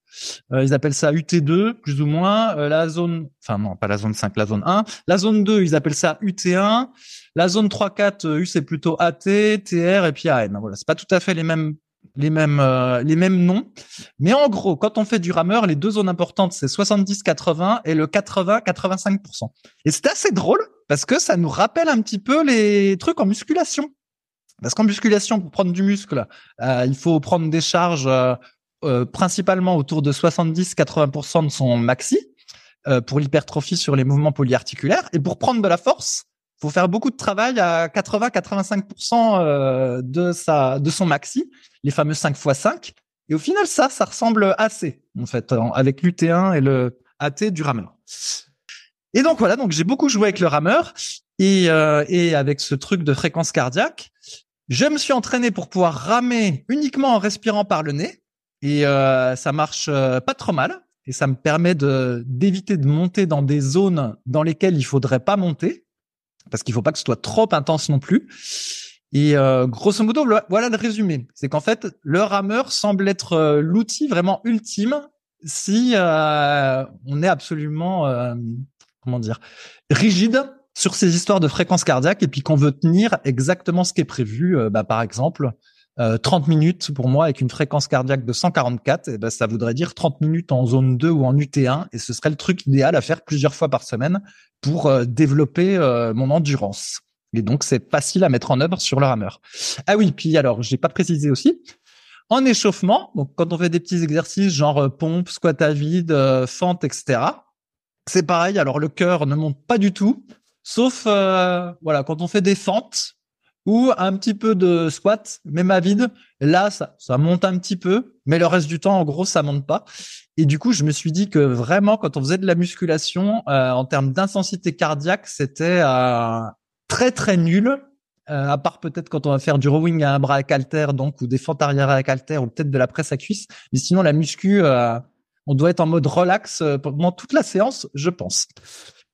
euh, ils appellent ça UT2, plus ou moins. la zone, enfin non, pas la zone 5, la zone 1. La zone 2, ils appellent ça UT1. La zone 3-4, U, c'est plutôt AT, TR et puis AN. Voilà, c'est pas tout à fait les mêmes les mêmes euh, les mêmes noms. Mais en gros, quand on fait du rameur, les deux zones importantes, c'est 70-80 et le 80-85%. Et c'est assez drôle parce que ça nous rappelle un petit peu les trucs en musculation. Parce qu'en musculation, pour prendre du muscle, euh, il faut prendre des charges euh, principalement autour de 70-80% de son maxi pour l'hypertrophie sur les mouvements polyarticulaires. Et pour prendre de la force, faut faire beaucoup de travail à 80-85% euh, de sa de son maxi, les fameux 5 x 5. Et au final, ça, ça ressemble assez, en fait, avec l'UT1 et le AT du rameur. Et donc voilà, donc j'ai beaucoup joué avec le rameur et, euh, et avec ce truc de fréquence cardiaque. Je me suis entraîné pour pouvoir ramer uniquement en respirant par le nez et euh, ça marche pas trop mal et ça me permet de d'éviter de monter dans des zones dans lesquelles il faudrait pas monter parce qu'il faut pas que ce soit trop intense non plus. Et euh, grosso modo, voilà le résumé. C'est qu'en fait, le rameur semble être euh, l'outil vraiment ultime si euh, on est absolument, comment dire, rigide sur ces histoires de fréquence cardiaque et puis qu'on veut tenir exactement ce qui est prévu. bah, par exemple, 30 minutes pour moi avec une fréquence cardiaque de 144, et ben ça voudrait dire 30 minutes en zone 2 ou en UT1 et ce serait le truc idéal à faire plusieurs fois par semaine pour euh, développer euh, mon endurance. Et donc c'est facile à mettre en œuvre sur le rameur. Ah oui, puis alors j'ai pas précisé aussi en échauffement, donc quand on fait des petits exercices genre euh, pompe, squat à vide, fente, etc. C'est pareil. Alors le cœur ne monte pas du tout, sauf voilà quand on fait des fentes ou un petit peu de squat, même à vide. Là, ça, ça monte un petit peu, mais le reste du temps, en gros, ça monte pas. Et du coup, je me suis dit que vraiment, quand on faisait de la musculation, euh, en termes d'intensité cardiaque, c'était euh, très très nul. Euh, à part peut-être quand on va faire du rowing à un bras à calter, donc ou des fentes arrière à calter, ou peut-être de la presse à cuisse. Mais sinon, la muscu, on doit être en mode relax pendant toute la séance, je pense.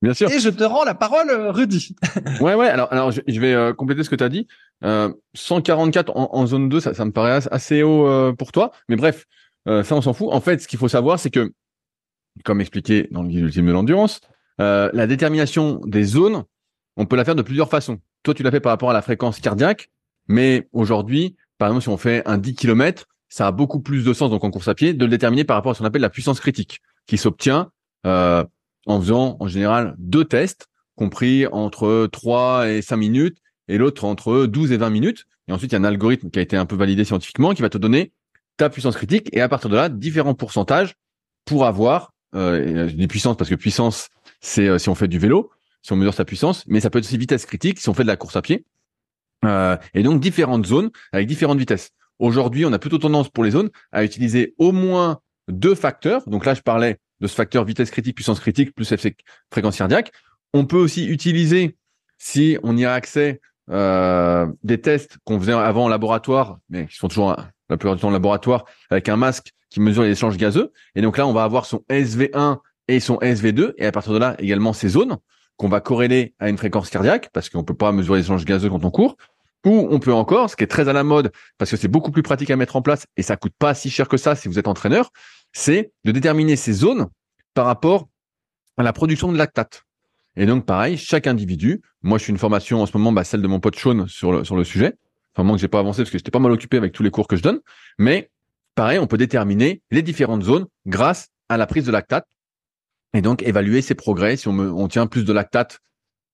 Bien sûr. Et je te rends la parole, Rudy. ouais, ouais. Alors, alors, je, vais compléter ce que tu as dit. 144 en, en, zone 2, ça, ça me paraît assez haut pour toi. Mais bref, ça, on s'en fout. En fait, ce qu'il faut savoir, c'est que, comme expliqué dans le guide ultime de l'endurance, la détermination des zones, on peut la faire de plusieurs façons. Toi, tu l'as fait par rapport à la fréquence cardiaque, mais aujourd'hui, par exemple, si on fait un 10 km, ça a beaucoup plus de sens, donc en course à pied, de le déterminer par rapport à ce qu'on appelle la puissance critique, qui s'obtient euh, en faisant en général deux tests, compris entre 3 et 5 minutes, et l'autre entre 12 et 20 minutes. Et ensuite, il y a un algorithme qui a été un peu validé scientifiquement, qui va te donner ta puissance critique, et à partir de là, différents pourcentages pour avoir, euh, des puissances, parce que puissance, c'est euh, si on fait du vélo, si on mesure sa puissance, mais ça peut être aussi vitesse critique si on fait de la course à pied. Euh, et donc différentes zones avec différentes vitesses. Aujourd'hui, on a plutôt tendance pour les zones à utiliser au moins deux facteurs. Donc là, je parlais de ce facteur vitesse critique, puissance critique, plus fréquence cardiaque. On peut aussi utiliser, si on y a accès, euh, des tests qu'on faisait avant en laboratoire, mais qui sont toujours la plupart du temps en laboratoire, avec un masque qui mesure les échanges gazeux. Et donc là, on va avoir son SV1 et son SV2, et à partir de là, également ces zones qu'on va corréler à une fréquence cardiaque, parce qu'on peut pas mesurer les échanges gazeux quand on court, ou on peut encore, ce qui est très à la mode, parce que c'est beaucoup plus pratique à mettre en place et ça coûte pas si cher que ça si vous êtes entraîneur, c'est de déterminer ces zones par rapport à la production de lactate. Et donc, pareil, chaque individu, moi, je suis une formation en ce moment, bah, celle de mon pote Sean sur le, sur le sujet. Enfin, moi, que j'ai pas avancé parce que j'étais pas mal occupé avec tous les cours que je donne. Mais, pareil, on peut déterminer les différentes zones grâce à la prise de lactate et donc évaluer ses progrès si on, tient plus de lactate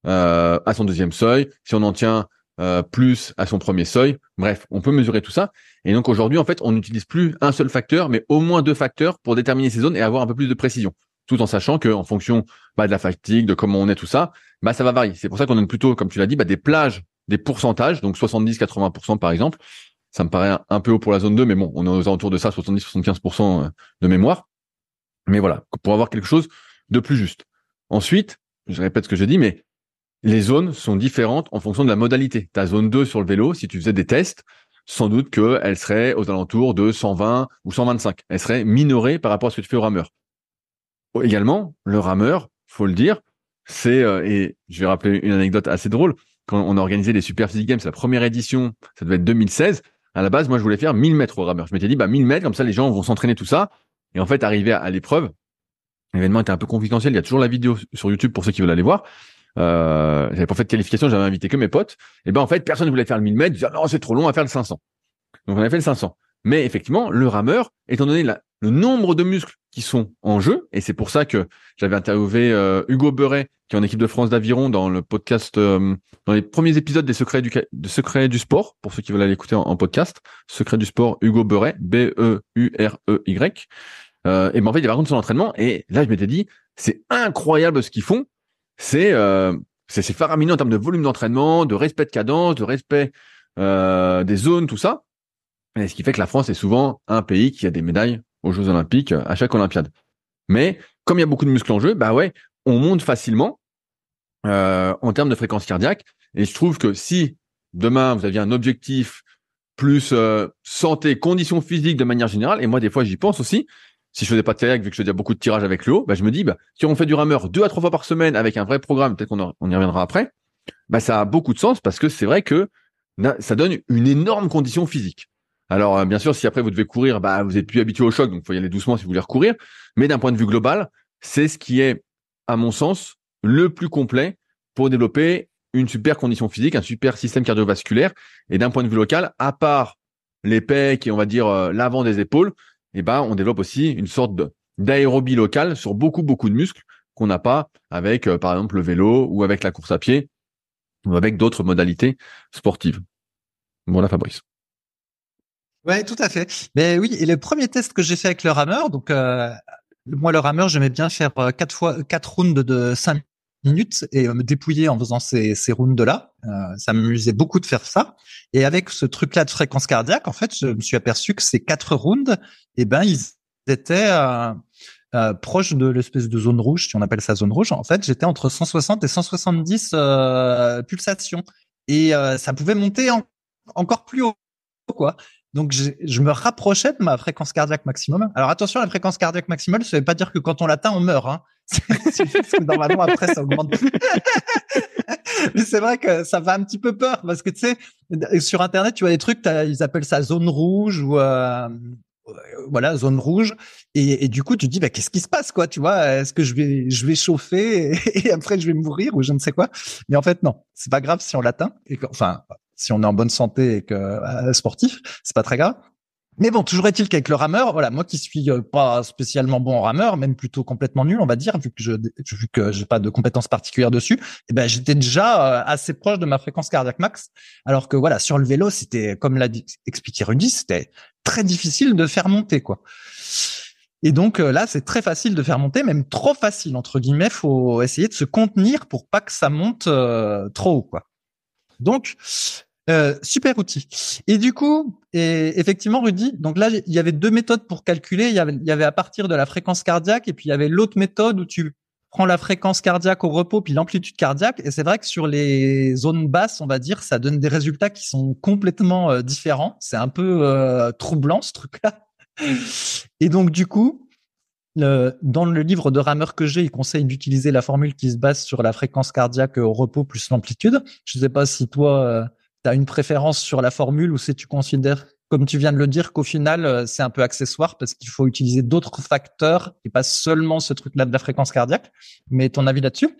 euh, à son deuxième seuil, si on en tient euh, plus à son premier seuil. Bref, on peut mesurer tout ça. Et donc aujourd'hui, en fait, on n'utilise plus un seul facteur, mais au moins deux facteurs pour déterminer ces zones et avoir un peu plus de précision. Tout en sachant que en fonction bah, de la fatigue, de comment on est, tout ça, bah ça va varier. C'est pour ça qu'on donne plutôt, comme tu l'as dit, bah, des plages, des pourcentages, donc 70-80% par exemple. Ça me paraît un peu haut pour la zone 2, mais bon, on est aux alentours de ça, 70-75% euh, de mémoire. Mais voilà, pour avoir quelque chose de plus juste. Ensuite, je répète ce que je dis, mais les zones sont différentes en fonction de la modalité. Ta zone 2 sur le vélo, si tu faisais des tests, sans doute qu'elle serait aux alentours de 120 ou 125. Elle serait minorée par rapport à ce que tu fais au rameur. Également, le rameur, faut le dire, c'est, euh, et je vais rappeler une anecdote assez drôle, quand on a organisé les Super Physique Games, la première édition, ça devait être 2016, à la base, moi, je voulais faire 1000 mètres au rameur. Je m'étais dit, bah, 1000 mètres, comme ça, les gens vont s'entraîner tout ça. Et en fait, arrivé à l'épreuve, L'événement était un peu confidentiel. Il y a toujours la vidéo sur YouTube pour ceux qui veulent aller voir. Euh, j'avais pas fait de qualification, j'avais invité que mes potes. Et ben en fait, personne ne voulait faire le 1000 mètres. Ils disaient non, c'est trop long, à faire le 500. Donc on a fait le 500. Mais effectivement, le rameur, étant donné le nombre de muscles qui sont en jeu, et c'est pour ça que j'avais interviewé euh, Hugo Beuret, qui est en équipe de France d'aviron, dans le podcast, euh, dans les premiers épisodes des secrets du, de secrets du sport, pour ceux qui veulent aller écouter en, podcast, secrets du sport, Hugo Beuret, B-E-U-R-E-Y. Euh, et ben en fait, il raconte son entraînement. Et là, je m'étais dit, c'est incroyable ce qu'ils font. C'est euh, c'est faramineux en termes de volume d'entraînement, de respect de cadence, de respect euh, des zones, tout ça. Et ce qui fait que la France est souvent un pays qui a des médailles aux Jeux Olympiques à chaque Olympiade. Mais comme il y a beaucoup de muscles en jeu, bah ouais, on monte facilement euh, en termes de fréquence cardiaque. Et je trouve que si demain vous aviez un objectif plus euh, santé, conditions physiques de manière générale, et moi des fois j'y pense aussi, si je faisais pas de kayak, vu que je faisais beaucoup de tirage avec le haut, bah, je me dis, bah, si on fait du rameur deux à trois fois par semaine avec un vrai programme, peut-être qu'on on y reviendra après, bah, ça a beaucoup de sens parce que c'est vrai que ça donne une énorme condition physique. Alors, euh, bien sûr, si après vous devez courir, bah, vous êtes plus habitué au choc, donc faut y aller doucement si vous voulez recourir. Mais d'un point de vue global, c'est ce qui est, à mon sens, le plus complet pour développer une super condition physique, un super système cardiovasculaire. Et d'un point de vue local, à part les pecs et on va dire euh, l'avant des épaules, eh ben, on développe aussi une sorte d'aérobie locale sur beaucoup, beaucoup de muscles qu'on n'a pas avec, euh, par exemple, le vélo ou avec la course à pied ou avec d'autres modalités sportives. Voilà, Fabrice. Ouais, tout à fait. Mais oui, et le premier test que j'ai fait avec le rameur, donc euh, moi le rameur, j'aimais bien faire euh, quatre fois quatre rounds de cinq minutes et me dépouiller en faisant ces, ces rounds-là. Euh, ça m'amusait beaucoup de faire ça. Et avec ce truc-là de fréquence cardiaque, en fait, je me suis aperçu que ces quatre rounds, eh ben, ils étaient euh, euh, proches de l'espèce de zone rouge, si on appelle ça zone rouge. En fait, j'étais entre 160 et 170 euh, pulsations. Et euh, ça pouvait monter encore plus haut, quoi. Donc, je, je, me rapprochais de ma fréquence cardiaque maximum. Alors, attention, la fréquence cardiaque maximale, ça veut pas dire que quand on l'atteint, on meurt. Hein. (laughs) normalement, après, ça augmente. (laughs) Mais c'est vrai que ça va un petit peu peur parce que tu sais, sur Internet, tu vois des trucs, ils appellent ça zone rouge ou euh, voilà zone rouge et, et, du coup tu te dis bah qu'est-ce qui se passe quoi tu vois? Est-ce que je vais je vais chauffer (laughs) et, après je vais mourir ou je ne sais quoi? Mais en fait non c'est pas grave si on l'atteint et enfin si on est en bonne santé et que euh, sportif c'est pas très grave mais bon, toujours est-il qu'avec le rameur, voilà, moi qui suis euh, pas spécialement bon en rameur, même plutôt complètement nul, on va dire, vu que je vu que j'ai pas de compétences particulières dessus, eh ben j'étais déjà euh, assez proche de ma fréquence cardiaque max. Alors que voilà, sur le vélo, c'était comme l'a expliqué Rudy, c'était très difficile de faire monter quoi. Et donc euh, là, c'est très facile de faire monter, même trop facile entre guillemets. Faut essayer de se contenir pour pas que ça monte trop haut quoi. Donc euh, super outil. Et du coup, effectivement, Rudy, donc là, il y avait deux méthodes pour calculer. Il y avait, il y avait à partir de la fréquence cardiaque et puis il y avait l'autre méthode où tu prends la fréquence cardiaque au repos puis l'amplitude cardiaque. Et c'est vrai que sur les zones basses, on va dire, ça donne des résultats qui sont complètement euh, différents. C'est un peu euh, troublant ce truc-là. Et donc du coup, dans le livre de rameur que j'ai, il conseille d'utiliser la formule qui se base sur la fréquence cardiaque au repos plus l'amplitude. Je ne sais pas si toi, tu as une préférence sur la formule ou si tu considères, comme tu viens de le dire, qu'au final, euh, c'est un peu accessoire parce qu'il faut utiliser d'autres facteurs et pas seulement ce truc-là de la fréquence cardiaque. Mais ton avis là-dessus?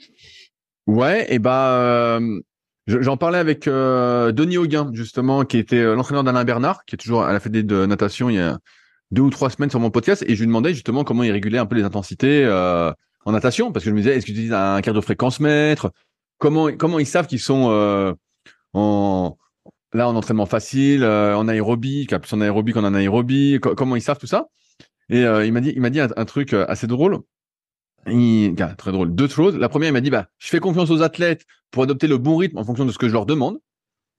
Ouais, et bah, euh, j'en parlais avec euh, Denis Auguin, justement, qui était l'entraîneur d'Alain Bernard, qui est toujours à la Fédé de natation il y a deux ou trois semaines sur mon podcast, et je lui demandais justement comment il régulait un peu les intensités en natation, parce que je me disais, est-ce qu'ils utilisent un cardio-fréquence mètre Comment comment ils savent qu'ils sont en là en entraînement facile, euh, en aérobie, qui a plus en aérobie qu'en anaérobie, comment ils savent tout ça? Et euh, il m'a dit, il m'a dit un, truc euh, assez drôle. Il, très drôle. Deux choses. La première, il m'a dit, bah, je fais confiance aux athlètes pour adopter le bon rythme en fonction de ce que je leur demande.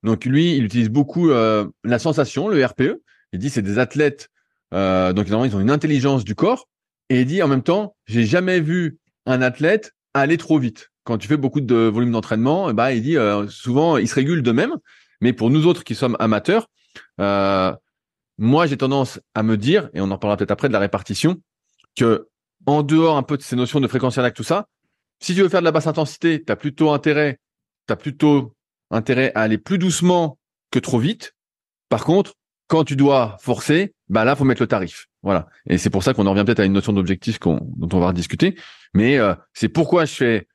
Donc lui, il utilise beaucoup la sensation, le RPE. Il dit, c'est des athlètes, donc normalement ils ont une intelligence du corps. Et il dit en même temps, j'ai jamais vu un athlète aller trop vite quand tu fais beaucoup de volume d'entraînement, bah, il dit euh, souvent, il se régule de même. Mais pour nous autres qui sommes amateurs, euh, moi, j'ai tendance à me dire, et on en parlera peut-être après de la répartition, que en dehors un peu de ces notions de fréquence cardiaque, tout ça, si tu veux faire de la basse intensité, tu as plutôt intérêt, as plutôt intérêt à aller plus doucement que trop vite. Par contre, quand tu dois forcer, bah là, faut mettre le tarif. Voilà. Et c'est pour ça qu'on en revient peut-être à une notion d'objectif dont on va rediscuter. Mais euh, c'est pourquoi je fais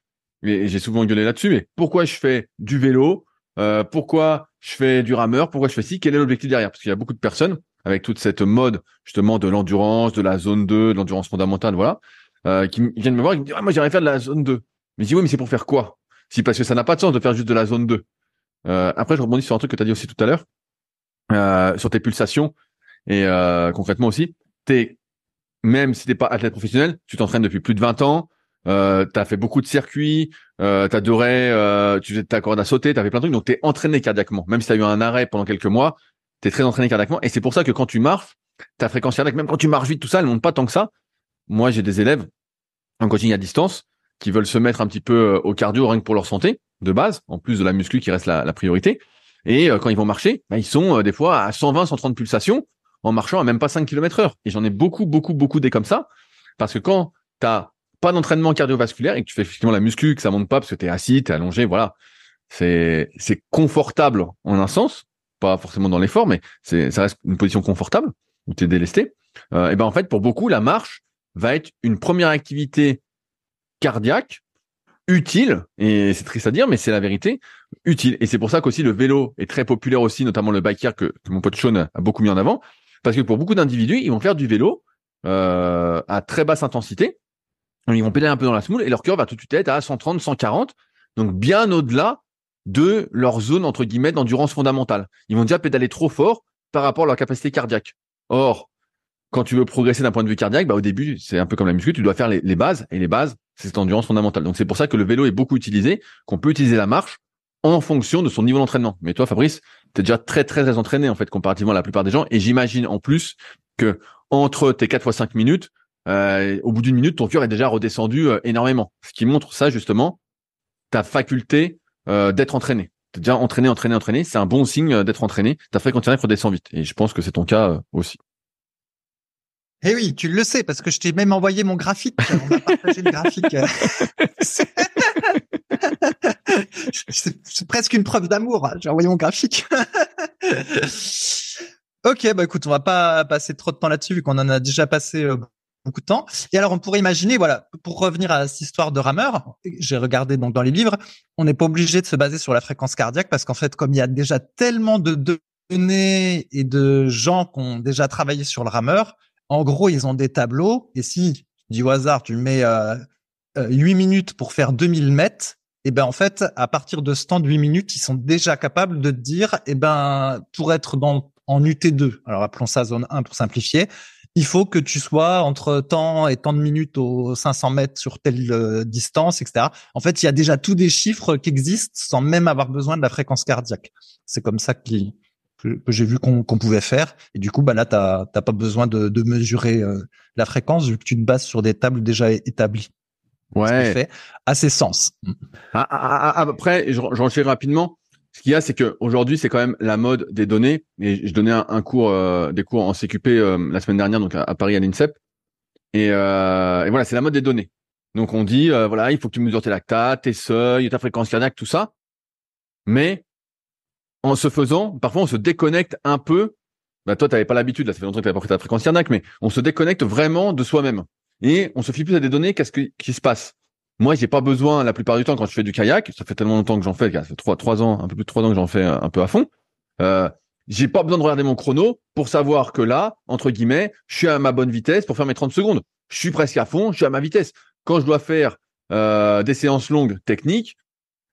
j'ai souvent gueulé là-dessus, mais pourquoi je fais du vélo euh, Pourquoi je fais du rameur Pourquoi je fais ci Quel est l'objectif derrière? Parce qu'il y a beaucoup de personnes avec toute cette mode justement de l'endurance, de la zone 2, de l'endurance fondamentale, voilà, euh, qui viennent me voir et me disent ah, moi j'aimerais faire de la zone 2. Mais je dis oui, mais c'est pour faire quoi? Si parce que ça n'a pas de sens de faire juste de la zone 2. Euh, après, je rebondis sur un truc que tu as dit aussi tout à l'heure, sur tes pulsations et concrètement aussi, t'es même si t'es pas athlète professionnel, tu t'entraînes depuis plus de 20 ans, euh, tu as fait beaucoup de circuits, euh, tu adorais, euh, tu faisais ta corde à sauter, tu as fait plein de trucs, donc tu es entraîné cardiaquement. Même si tu as eu un arrêt pendant quelques mois, tu es très entraîné cardiaquement. Et c'est pour ça que quand tu marches, ta fréquence cardiaque, même quand tu marches vite, tout ça, elle monte pas tant que ça. Moi, j'ai des élèves en coaching à distance qui veulent se mettre un petit peu euh, au cardio rien que pour leur santé de base, en plus de la muscu qui reste la, la priorité. Et euh, quand ils vont marcher, bah, ils sont euh, des fois à 120, 130 pulsations en marchant à même pas 5 km heure. Et j'en ai beaucoup, beaucoup, beaucoup des comme ça. Parce que quand tu as pas d'entraînement cardiovasculaire et que tu fais effectivement la muscu, que ça monte pas parce que tu es assis, tu es allongé, voilà. C'est c'est confortable en un sens, pas forcément dans l'effort, mais c'est ça reste une position confortable où tu es délesté. Euh, et ben en fait pour beaucoup la marche va être une première activité cardiaque utile et c'est triste à dire mais c'est la vérité utile et c'est pour ça qu'aussi le vélo est très populaire aussi notamment le biker que, que mon pote Sean a beaucoup mis en avant parce que pour beaucoup d'individus ils vont faire du vélo euh, à très basse intensité ils vont pédaler un peu dans la semoule et leur cœur va tout de suite être à 130, 140, donc bien au-delà de leur zone entre guillemets d'endurance fondamentale. Ils vont déjà pédaler trop fort par rapport à leur capacité cardiaque. Or, quand tu veux progresser d'un point de vue cardiaque, bah au début, c'est un peu comme la muscu, tu dois faire les, bases et les bases, c'est cette endurance fondamentale. Donc c'est pour ça que le vélo est beaucoup utilisé, qu'on peut utiliser la marche en fonction de son niveau d'entraînement. Mais toi, Fabrice, tu es déjà très, très très entraîné en fait comparativement à la plupart des gens et j'imagine en plus que entre tes 4 fois 5 minutes, euh, au bout d'une minute, ton cœur est déjà redescendu euh, énormément. Ce qui montre ça justement, ta faculté euh, d'être entraîné. déjà entraîné, entraîné, entraîné, c'est un bon signe d'être entraîné. Ta fréquence cardiaque redescend vite. Et je pense que c'est ton cas aussi. Eh oui, tu le sais parce que je t'ai même envoyé mon graphique. On a partagé le graphique. (laughs) (laughs) (laughs) c'est presque une preuve d'amour. J'ai envoyé mon graphique. (laughs) ok, bah écoute, on va pas passer trop de temps là-dessus vu qu'on en a déjà passé euh, beaucoup de temps. Et alors, on pourrait imaginer, voilà, pour revenir à cette histoire de rameur, j'ai regardé donc dans les livres, on n'est pas obligé de se baser sur la fréquence cardiaque parce qu'en fait, comme il y a déjà tellement de données et de gens qui ont déjà travaillé sur le rameur, en gros, ils ont des tableaux et si, du hasard, tu mets euh, 8 euh, minutes pour faire 2000 mètres, et eh ben en fait, à partir de ce temps de 8 minutes, ils sont déjà capables de te dire, et eh ben pour être dans en UT2, alors appelons ça zone 1 pour simplifier, il faut que tu sois entre temps et tant de minutes aux 500 mètres sur telle euh, distance, etc. En fait, il y a déjà tous des chiffres qui existent sans même avoir besoin de la fréquence cardiaque. C'est comme ça que, j'ai vu qu'on pouvait faire. Et du coup, bah là, t'as pas besoin de, de mesurer euh, la fréquence vu que tu te bases sur des tables déjà établies. Ouais. fait assez sens. Ah, ah, ah, après, j'enchaîne rapidement. Ce qu'il y a, c'est que aujourd'hui, c'est quand même la mode des données. Et je donnais un, cours, euh, des cours en CQP euh, la semaine dernière, donc à, Paris à l'INSEP. Et, euh, et, voilà, c'est la mode des données. Donc on dit, voilà, il faut que tu mesures tes lactates, tes seuils, ta fréquence cardiaque, tout ça. Mais en se faisant, parfois on se déconnecte un peu. Bah toi, t'avais pas l'habitude, là, ça fait longtemps que t'avais pas pris ta fréquence cardiaque, mais on se déconnecte vraiment de soi-même et on se fie plus à des données qu'à ce qui se passe. Moi, j'ai pas besoin la plupart du temps quand je fais du kayak, ça fait tellement longtemps que j'en fais, ça fait trois trois ans, un peu plus de trois ans que j'en fais un peu à fond. Euh, j'ai pas besoin de regarder mon chrono pour savoir que là, entre guillemets, je suis à ma bonne vitesse pour faire mes 30 secondes. Je suis presque à fond, je suis à ma vitesse. Quand je dois faire euh, des séances longues techniques,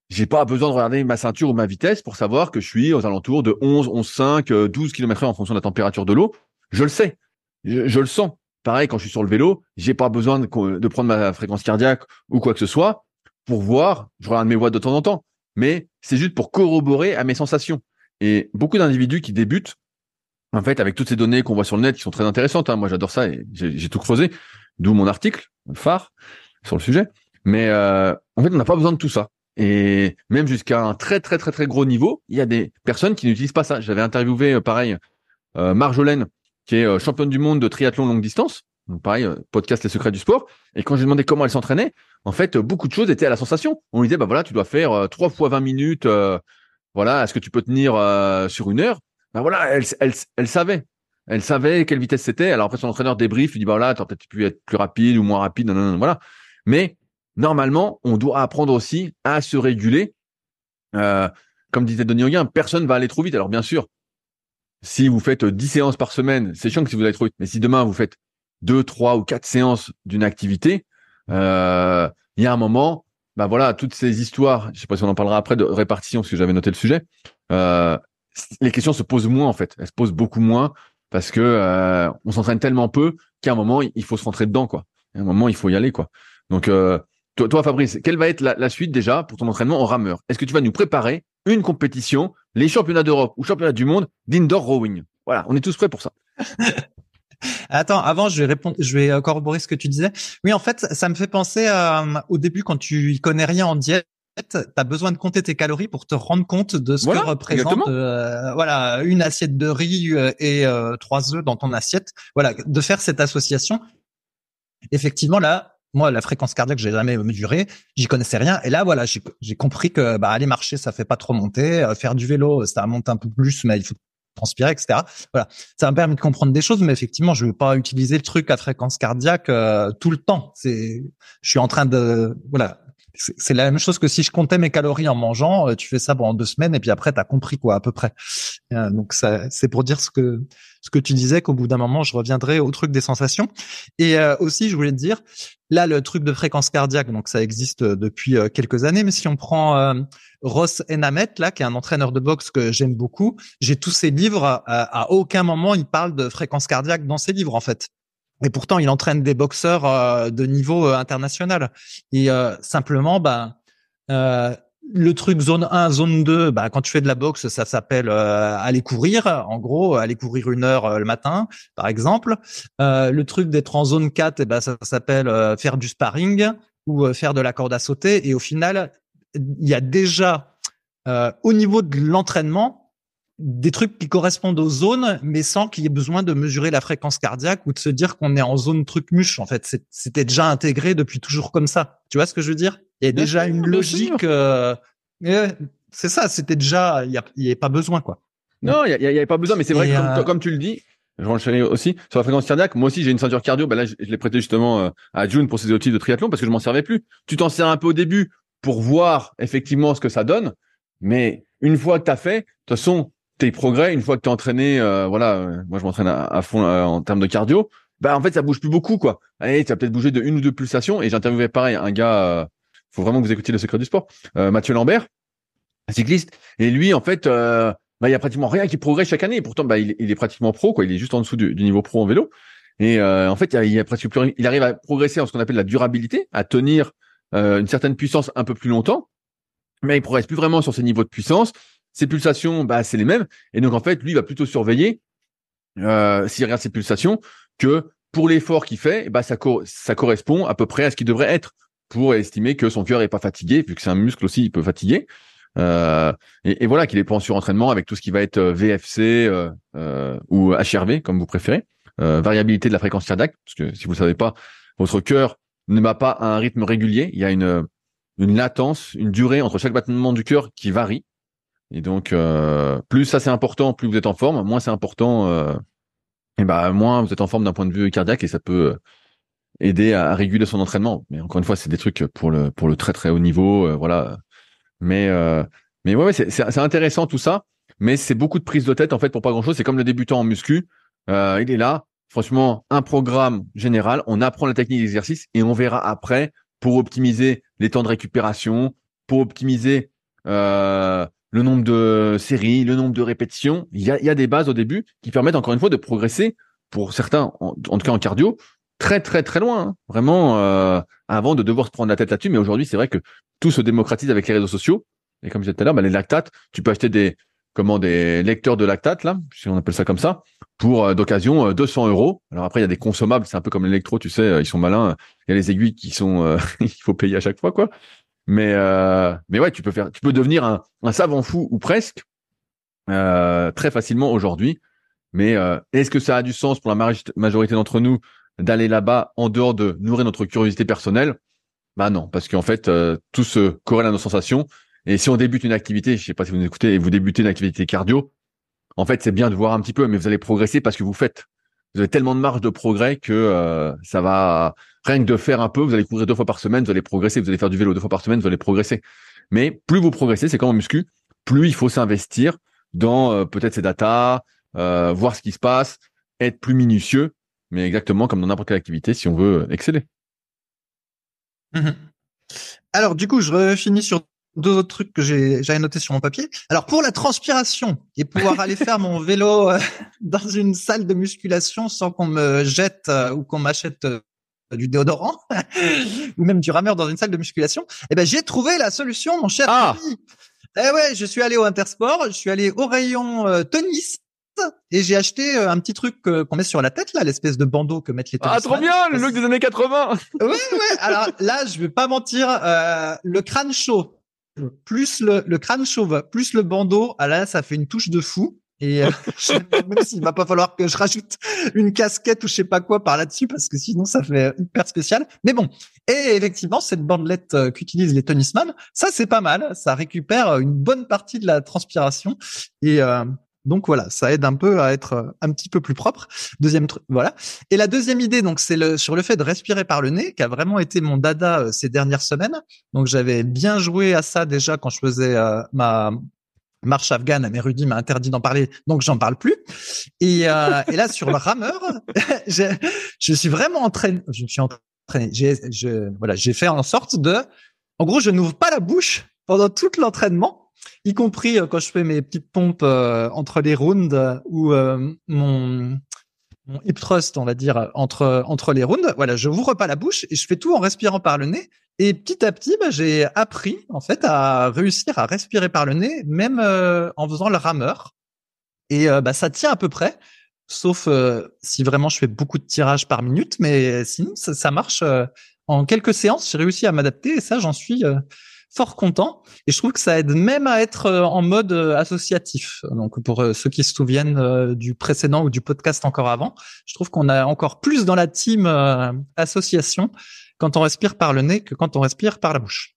j'ai pas besoin de regarder ma ceinture ou ma vitesse pour savoir que je suis aux alentours de 11, 11, 5, 12 km heure en fonction de la température de l'eau. Je le sais. je, le sens. Pareil, quand je suis sur le vélo, j'ai pas besoin de, prendre ma fréquence cardiaque ou quoi que ce soit pour voir. Je regarde mes voix de temps en temps, mais c'est juste pour corroborer à mes sensations. Et beaucoup d'individus qui débutent, en fait, avec toutes ces données qu'on voit sur le net, qui sont très intéressantes. Hein, moi, j'adore ça et j'ai tout creusé, d'où mon article phare sur le sujet. Mais euh, en fait, on n'a pas besoin de tout ça. Et même jusqu'à un très très très très gros niveau, il y a des personnes qui n'utilisent pas ça. J'avais interviewé, euh, pareil, euh, Marjolaine qui est euh, championne du monde de triathlon longue distance. Donc pareil, euh, podcast Les secrets du sport. Et quand j'ai demandé comment elle s'entraînait, en fait, beaucoup de choses étaient à la sensation. On lui disait, bah voilà, tu dois faire 3 euh, fois 20 minutes. voilà, est-ce que tu peux tenir sur une heure? Bah voilà, elle, elle, elle savait. Elle savait quelle vitesse c'était. Alors après, son entraîneur débrief, lui dit, bah voilà, t'aurais peut-être pu être plus rapide ou moins rapide. Non, non, non, voilà. Mais normalement, on doit apprendre aussi à se réguler. comme disait Denis Hoguin, personne va aller trop vite. Alors bien sûr, si vous faites 10 séances par semaine, c'est chiant que si vous allez trop vite. Mais si demain vous faites 2, 3 ou 4 séances d'une activité, euh, il y a un moment, bah voilà, toutes ces histoires, je sais pas si on en parlera après de répartition, parce que j'avais noté le sujet, euh, les questions se posent moins en fait. Elles se posent beaucoup moins parce que euh, on s'entraîne tellement peu qu'à un moment, il faut se rentrer dedans, quoi. À un moment, il faut y aller, quoi. Donc, euh, toi, toi, Fabrice, quelle va être la suite déjà pour ton entraînement en rameur? Est-ce que tu vas nous préparer une compétition, les championnats d'Europe ou championnats du monde d'indoor rowing. Voilà, on est tous prêts pour ça. (laughs) Attends, avant, je vais répondre, je vais corroborer ce que tu disais. Oui, en fait, ça me fait penser euh, au début quand tu y connais rien en diète. Tu as besoin de compter tes calories pour te rendre compte de ce que représente euh, voilà une assiette de riz euh, et trois œufs dans ton assiette. Voilà, de faire cette association. Effectivement, là, moi, la fréquence cardiaque, j'ai jamais mesuré, j'y connaissais rien. Et là, voilà, j'ai compris que bah, aller marcher, ça fait pas trop monter. Euh, faire du vélo, ça monte un peu plus, mais il faut transpirer, etc. Voilà, ça m'a permis de comprendre des choses, mais effectivement, je veux pas utiliser le truc à fréquence cardiaque euh, tout le temps. C'est, je suis en train de, voilà, c'est la même chose que si je comptais mes calories en mangeant. Euh, tu fais ça pendant deux semaines et puis après, tu as compris quoi à peu près. donc ça, c'est pour dire ce que ce que tu disais qu'au bout d'un moment, je reviendrai au truc des sensations. Et aussi, je voulais te dire, Là, le truc de fréquence cardiaque, donc ça existe euh, depuis euh, quelques années. Mais si on prend euh, Ross Enamet, là, qui est un entraîneur de boxe que j'aime beaucoup, j'ai tous ses livres. à aucun moment, il parle de fréquence cardiaque dans ses livres, en fait. Et pourtant, il entraîne des boxeurs de niveau international. Et simplement, bah, le truc zone 1, zone 2, bah, quand tu fais de la boxe, ça s'appelle euh, aller courir. En gros, aller courir une heure euh, le matin, par exemple. Euh, le truc d'être en zone 4, eh ben, ça s'appelle faire du sparring ou faire de la corde à sauter. Et au final, il y a déjà au niveau de l'entraînement, des trucs qui correspondent aux zones, mais sans qu'il y ait besoin de mesurer la fréquence cardiaque ou de se dire qu'on est en zone truc muche. En fait, c'était déjà intégré depuis toujours comme ça. Tu vois ce que je veux dire? Il y a déjà une logique. Euh, c'est ça. C'était déjà. Il y, a, avait pas besoin quoi. Non, il y, avait pas besoin. Mais c'est vrai que euh, comme, tu le dis, je vais aussi sur la fréquence cardiaque. Moi aussi, j'ai une ceinture cardio. Ben là, je, l'ai prêté justement euh, à June pour ses outils de triathlon parce que je m'en servais plus. Tu t'en sers un peu au début pour voir effectivement ce que ça donne, mais une fois que tu as fait, de toute façon, tes progrès, une fois que tu es entraîné, euh, voilà, euh, moi je m'entraîne à, fond en termes de cardio, bah en fait ça bouge plus beaucoup quoi. Allez, tu vas peut-être bouger de une ou deux pulsations. Et j'interviewais pareil un gars, faut vraiment que vous écoutiez le secret du sport, Mathieu Lambert, cycliste, et lui en fait, bah il y a pratiquement rien qui progresse chaque année. Et pourtant bah il, est pratiquement pro quoi, il est juste en dessous du, niveau pro en vélo. Et en fait il, y a, presque plus, il arrive à progresser en ce qu'on appelle la durabilité, à tenir une certaine puissance un peu plus longtemps, mais il progresse plus vraiment sur ses niveaux de puissance ses pulsations, bah, c'est les mêmes. Et donc, en fait, lui, il va plutôt surveiller, euh, s'il regarde ses pulsations, que pour l'effort qu'il fait, bah, ça, ça correspond à peu près à ce qu'il devrait être pour estimer que son cœur est pas fatigué, vu que c'est un muscle aussi, il peut fatiguer. Euh, et, voilà, qu'il est pas en surentraînement avec tout ce qui va être euh, VFC euh, ou HRV, comme vous préférez. variabilité de la fréquence cardiaque, parce que si vous ne savez pas, votre cœur ne bat pas à un rythme régulier. Il y a une, une latence, une durée entre chaque battement du cœur qui varie. Et donc, euh, plus ça c'est important, plus vous êtes en forme, moins c'est important, euh, et bah moins vous êtes en forme d'un point de vue cardiaque et ça peut euh, aider à, réguler son entraînement. Mais encore une fois, c'est des trucs pour le pour le très très haut niveau, euh, voilà. Mais mais ouais, ouais c'est c'est intéressant tout ça, mais c'est beaucoup de prise de tête en fait pour pas grand chose. C'est comme le débutant en muscu, il est là. Franchement, un programme général, on apprend la technique d'exercice et on verra après pour optimiser les temps de récupération, pour optimiser euh, le nombre de séries, le nombre de répétitions. Il y a, il y a des bases au début qui permettent encore une fois de progresser pour certains, en, tout cas en cardio, très très très loin. Hein. Vraiment, euh, avant de devoir se prendre la tête là-dessus. Mais aujourd'hui, c'est vrai que tout se démocratise avec les réseaux sociaux. Et comme je disais tout à l'heure, bah, les lactates, tu peux acheter des comment des lecteurs de lactates là, si on appelle ça comme ça, pour euh, d'occasion 200 euh, euros. Alors après, il y a des consommables, c'est un peu comme l'électro, tu sais, ils sont malins. Il y a les aiguilles qui sont, (laughs) il faut payer à chaque fois quoi. Mais euh, mais ouais, tu peux faire, tu peux devenir un, un savant fou ou presque euh, très facilement aujourd'hui. Mais euh, est-ce que ça a du sens pour la majorité d'entre nous d'aller là-bas en dehors de nourrir notre curiosité personnelle? Bah non, parce qu'en fait euh, tout se corrèle à nos sensations. Et si on débute une activité, je sais pas si vous écoutez, et vous débutez une activité cardio, en fait c'est bien de voir un petit peu, mais vous allez progresser parce que vous faites. Vous avez tellement de marge de progrès que euh, ça va rien que de faire un peu, vous allez courir deux fois par semaine, vous allez progresser, vous allez faire du vélo deux fois par semaine, vous allez progresser. Mais plus vous progressez, c'est comme en muscu, plus il faut s'investir dans euh, peut-être ces datas, euh, voir ce qui se passe, être plus minutieux, mais exactement comme dans n'importe quelle activité si on veut exceller. Mhm. Alors du coup, je finis sur deux autres trucs que j'ai j'avais noté sur mon papier. Alors pour la transpiration et pouvoir aller faire mon vélo euh, (laughs) dans une salle de musculation sans qu'on me jette ou qu'on m'achète du déodorant (laughs) ou même du rameur dans une salle de musculation, eh ben j'ai trouvé la solution, mon cher. Ah. Eh ouais, je suis allé au Intersport, je suis allé au rayon euh, tennis et j'ai acheté euh, un petit truc qu'on met sur la tête là, l'espèce de bandeau que mettent les Ah trop bien, le look des années 80. ouais ouais. Alors là, je vais pas mentir, euh, le crâne chaud plus le, le crâne chauve plus le bandeau, ah là ça fait une touche de fou. Et euh, (laughs) même s'il va pas falloir que je rajoute une casquette ou je sais pas quoi par là-dessus parce que sinon ça fait hyper spécial. Mais bon, et effectivement cette bandelette euh, qu'utilisent les tennisman, ça c'est pas mal. Ça récupère une bonne partie de la transpiration et euh, donc voilà, ça aide un peu à être un petit peu plus propre. Deuxième truc, voilà. Et la deuxième idée, donc c'est le sur le fait de respirer par le nez, qui a vraiment été mon dada ces dernières semaines. Donc j'avais bien joué à ça déjà quand je faisais ma marche afghane, mais Rudy m'a interdit d'en parler, donc j'en parle plus. Et, euh, (laughs) et là, sur le rameur, (laughs) je, je suis vraiment entraîné. Je me suis entraîné. J'ai, je, voilà, j'ai fait en sorte de, en gros, je n'ouvre pas la bouche pendant tout l'entraînement, y compris euh, quand je fais mes petites pompes euh, entre les rounds ou euh, mon mon hip thrust, on va dire, entre entre les rounds. Voilà, je ouvre pas la bouche et je fais tout en respirant par le nez. Et petit à petit, bah, j'ai appris en fait à réussir à respirer par le nez, même euh, en faisant le rameur. Et bah, ça tient à peu près, sauf euh, si vraiment je fais beaucoup de tirages par minute. Mais sinon, ça, marche en quelques séances. J'ai réussi à m'adapter et ça, j'en suis fort content et je trouve que ça aide même à être euh, en mode euh, associatif. Donc pour euh, ceux qui se souviennent du précédent ou du podcast encore avant, je trouve qu'on a encore plus dans la team association quand on respire par le nez que quand on respire par la bouche.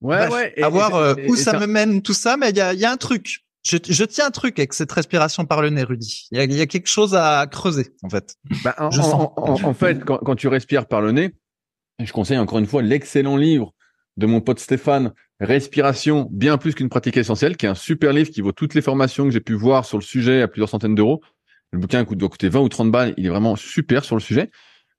Ouais, ouais. à voir où ça, me mène tout ça, mais il y a, y a un truc. Je, je, tiens un truc avec cette respiration par le nez, Rudy. Il y a, y a, quelque chose à creuser, en fait. Bah, en, en, fait, quand, quand, tu respires par le nez, je conseille encore une fois l'excellent livre de mon pote Stéphane, Respiration, bien plus qu'une pratique essentielle, qui est un super livre qui vaut toutes les formations que j'ai pu voir sur le sujet à plusieurs centaines d'euros. Le bouquin doit coûter 20 ou 30 balles. Il est vraiment super sur le sujet.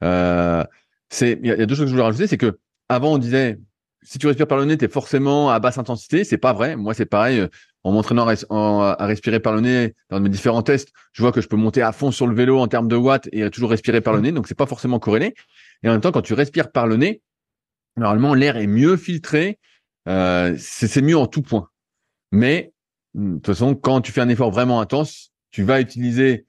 Euh, c'est, il y, a deux choses que je voulais rajouter, c'est que avant on disait si tu respires par le nez, t'es forcément à basse intensité. C'est pas vrai. Moi, c'est pareil. En m'entraînant à respirer par le nez dans mes différents tests, je vois que je peux monter à fond sur le vélo en termes de watts et toujours respirer par le nez. Donc, c'est pas forcément corrélé. Et en même temps, quand tu respires par le nez, normalement, l'air est mieux filtré. Euh, c'est mieux en tout point. Mais de toute façon, quand tu fais un effort vraiment intense, tu vas utiliser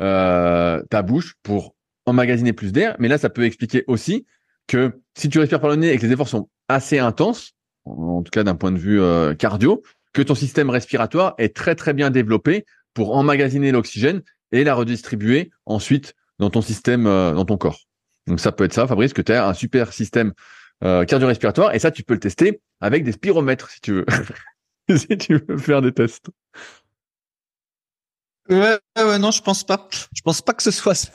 euh, ta bouche pour emmagasiner plus d'air. Mais là, ça peut expliquer aussi que si tu respires par le nez et que les efforts sont assez intenses, en tout cas d'un point de vue euh, cardio, que ton système respiratoire est très très bien développé pour emmagasiner l'oxygène et la redistribuer ensuite dans ton système, euh, dans ton corps. Donc ça peut être ça, Fabrice, que tu as un super système euh, cardio-respiratoire et ça tu peux le tester avec des spiromètres si tu veux, (laughs) si tu veux faire des tests. Ouais, ouais, non, je pense pas. Je pense pas que ce soit ça.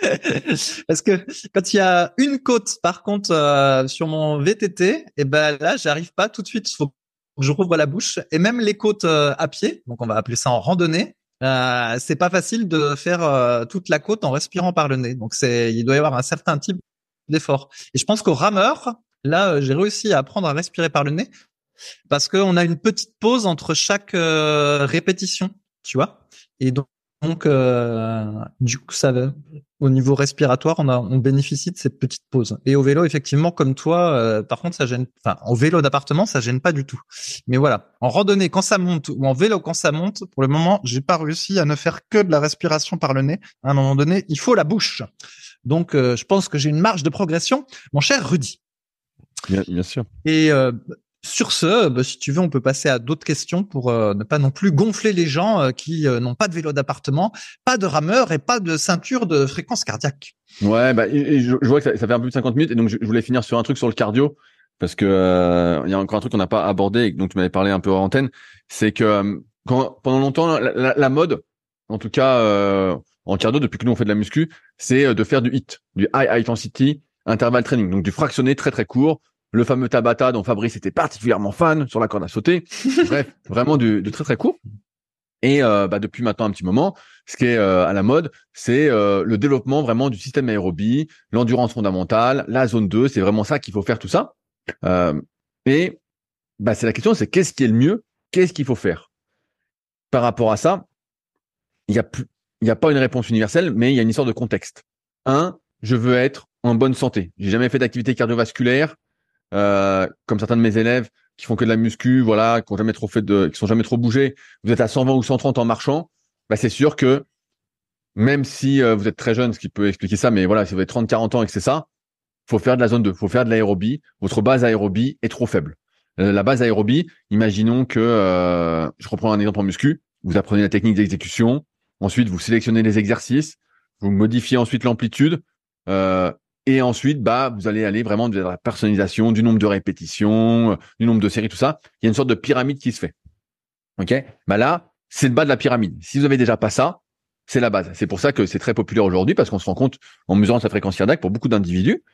(laughs) Parce que quand il y a une côte, par contre, euh, sur mon VTT, et eh ben là, j'arrive pas tout de suite. Faut que je rouvre la bouche. Et même les côtes euh, à pied, donc on va appeler ça en randonnée, euh, c'est pas facile de faire euh, toute la côte en respirant par le nez. Donc c'est, il doit y avoir un certain type d'effort. Et je pense qu'au rameur, là, j'ai réussi à apprendre à respirer par le nez parce qu'on a une petite pause entre chaque répétition, tu vois? Et donc euh, du coup, ça. Au niveau respiratoire, on, a, on bénéficie de cette petite pause. Et au vélo, effectivement, comme toi, euh, par contre, ça gêne. Enfin, au vélo d'appartement, ça gêne pas du tout. Mais voilà, en randonnée, quand ça monte ou en vélo quand ça monte, pour le moment, j'ai pas réussi à ne faire que de la respiration par le nez. À un moment donné, il faut la bouche. Donc, euh, je pense que j'ai une marge de progression, mon cher Rudy. Bien, bien sûr. Et euh, sur ce, bah, si tu veux, on peut passer à d'autres questions pour euh, ne pas non plus gonfler les gens euh, qui euh, n'ont pas de vélo d'appartement, pas de rameur et pas de ceinture de fréquence cardiaque. Ouais, bah, je, vois que ça, fait un peu plus de 50 minutes et donc je, voulais finir sur un truc sur le cardio parce que il y a encore un truc qu'on n'a pas abordé et donc tu m'avais parlé un peu en antenne, c'est que quand, pendant longtemps la, mode, en tout cas en cardio depuis que nous on fait de la muscu, c'est de faire du HIT, du high intensity interval training, donc du fractionné très très court le fameux Tabata dont Fabrice était particulièrement fan sur la corde à sauter. (laughs) Bref, vraiment du, très très court. Et euh, bah, depuis maintenant un petit moment, ce qui est euh, à la mode, c'est euh, le développement vraiment du système aérobie, l'endurance fondamentale, la zone 2, c'est vraiment ça qu'il faut faire tout ça. et bah, c'est la question, c'est qu'est-ce qui est le mieux, qu'est-ce qu'il faut faire? Par rapport à ça, il y a plus, il n'y a pas une réponse universelle, mais il y a une histoire de contexte. Un, je veux être en bonne santé. J'ai jamais fait d'activité cardiovasculaire. Euh, comme certains de mes élèves qui font que de la muscu, voilà, qui ont jamais trop fait de, qui sont jamais trop bougés, vous êtes à 120 ou 130 en marchant, bah c'est sûr que même si euh, vous êtes très jeune, ce qui peut expliquer ça, mais voilà, si vous avez 30, 40 ans et que c'est ça, faut faire de la zone 2, faut faire de l'aérobie. Votre base aérobie est trop faible. Euh, la base aérobie, imaginons que, je reprends un exemple en muscu, vous apprenez la technique d'exécution, ensuite vous sélectionnez les exercices, vous modifiez ensuite l'amplitude, euh, et ensuite, bah, vous allez aller vraiment de la personnalisation, du nombre de répétitions, euh, du nombre de séries, tout ça. Il y a une sorte de pyramide qui se fait. OK? Bah là, c'est le bas de la pyramide. Si vous avez déjà pas ça, c'est la base. C'est pour ça que c'est très populaire aujourd'hui parce qu'on se rend compte en mesurant sa fréquence cardiaque pour beaucoup d'individus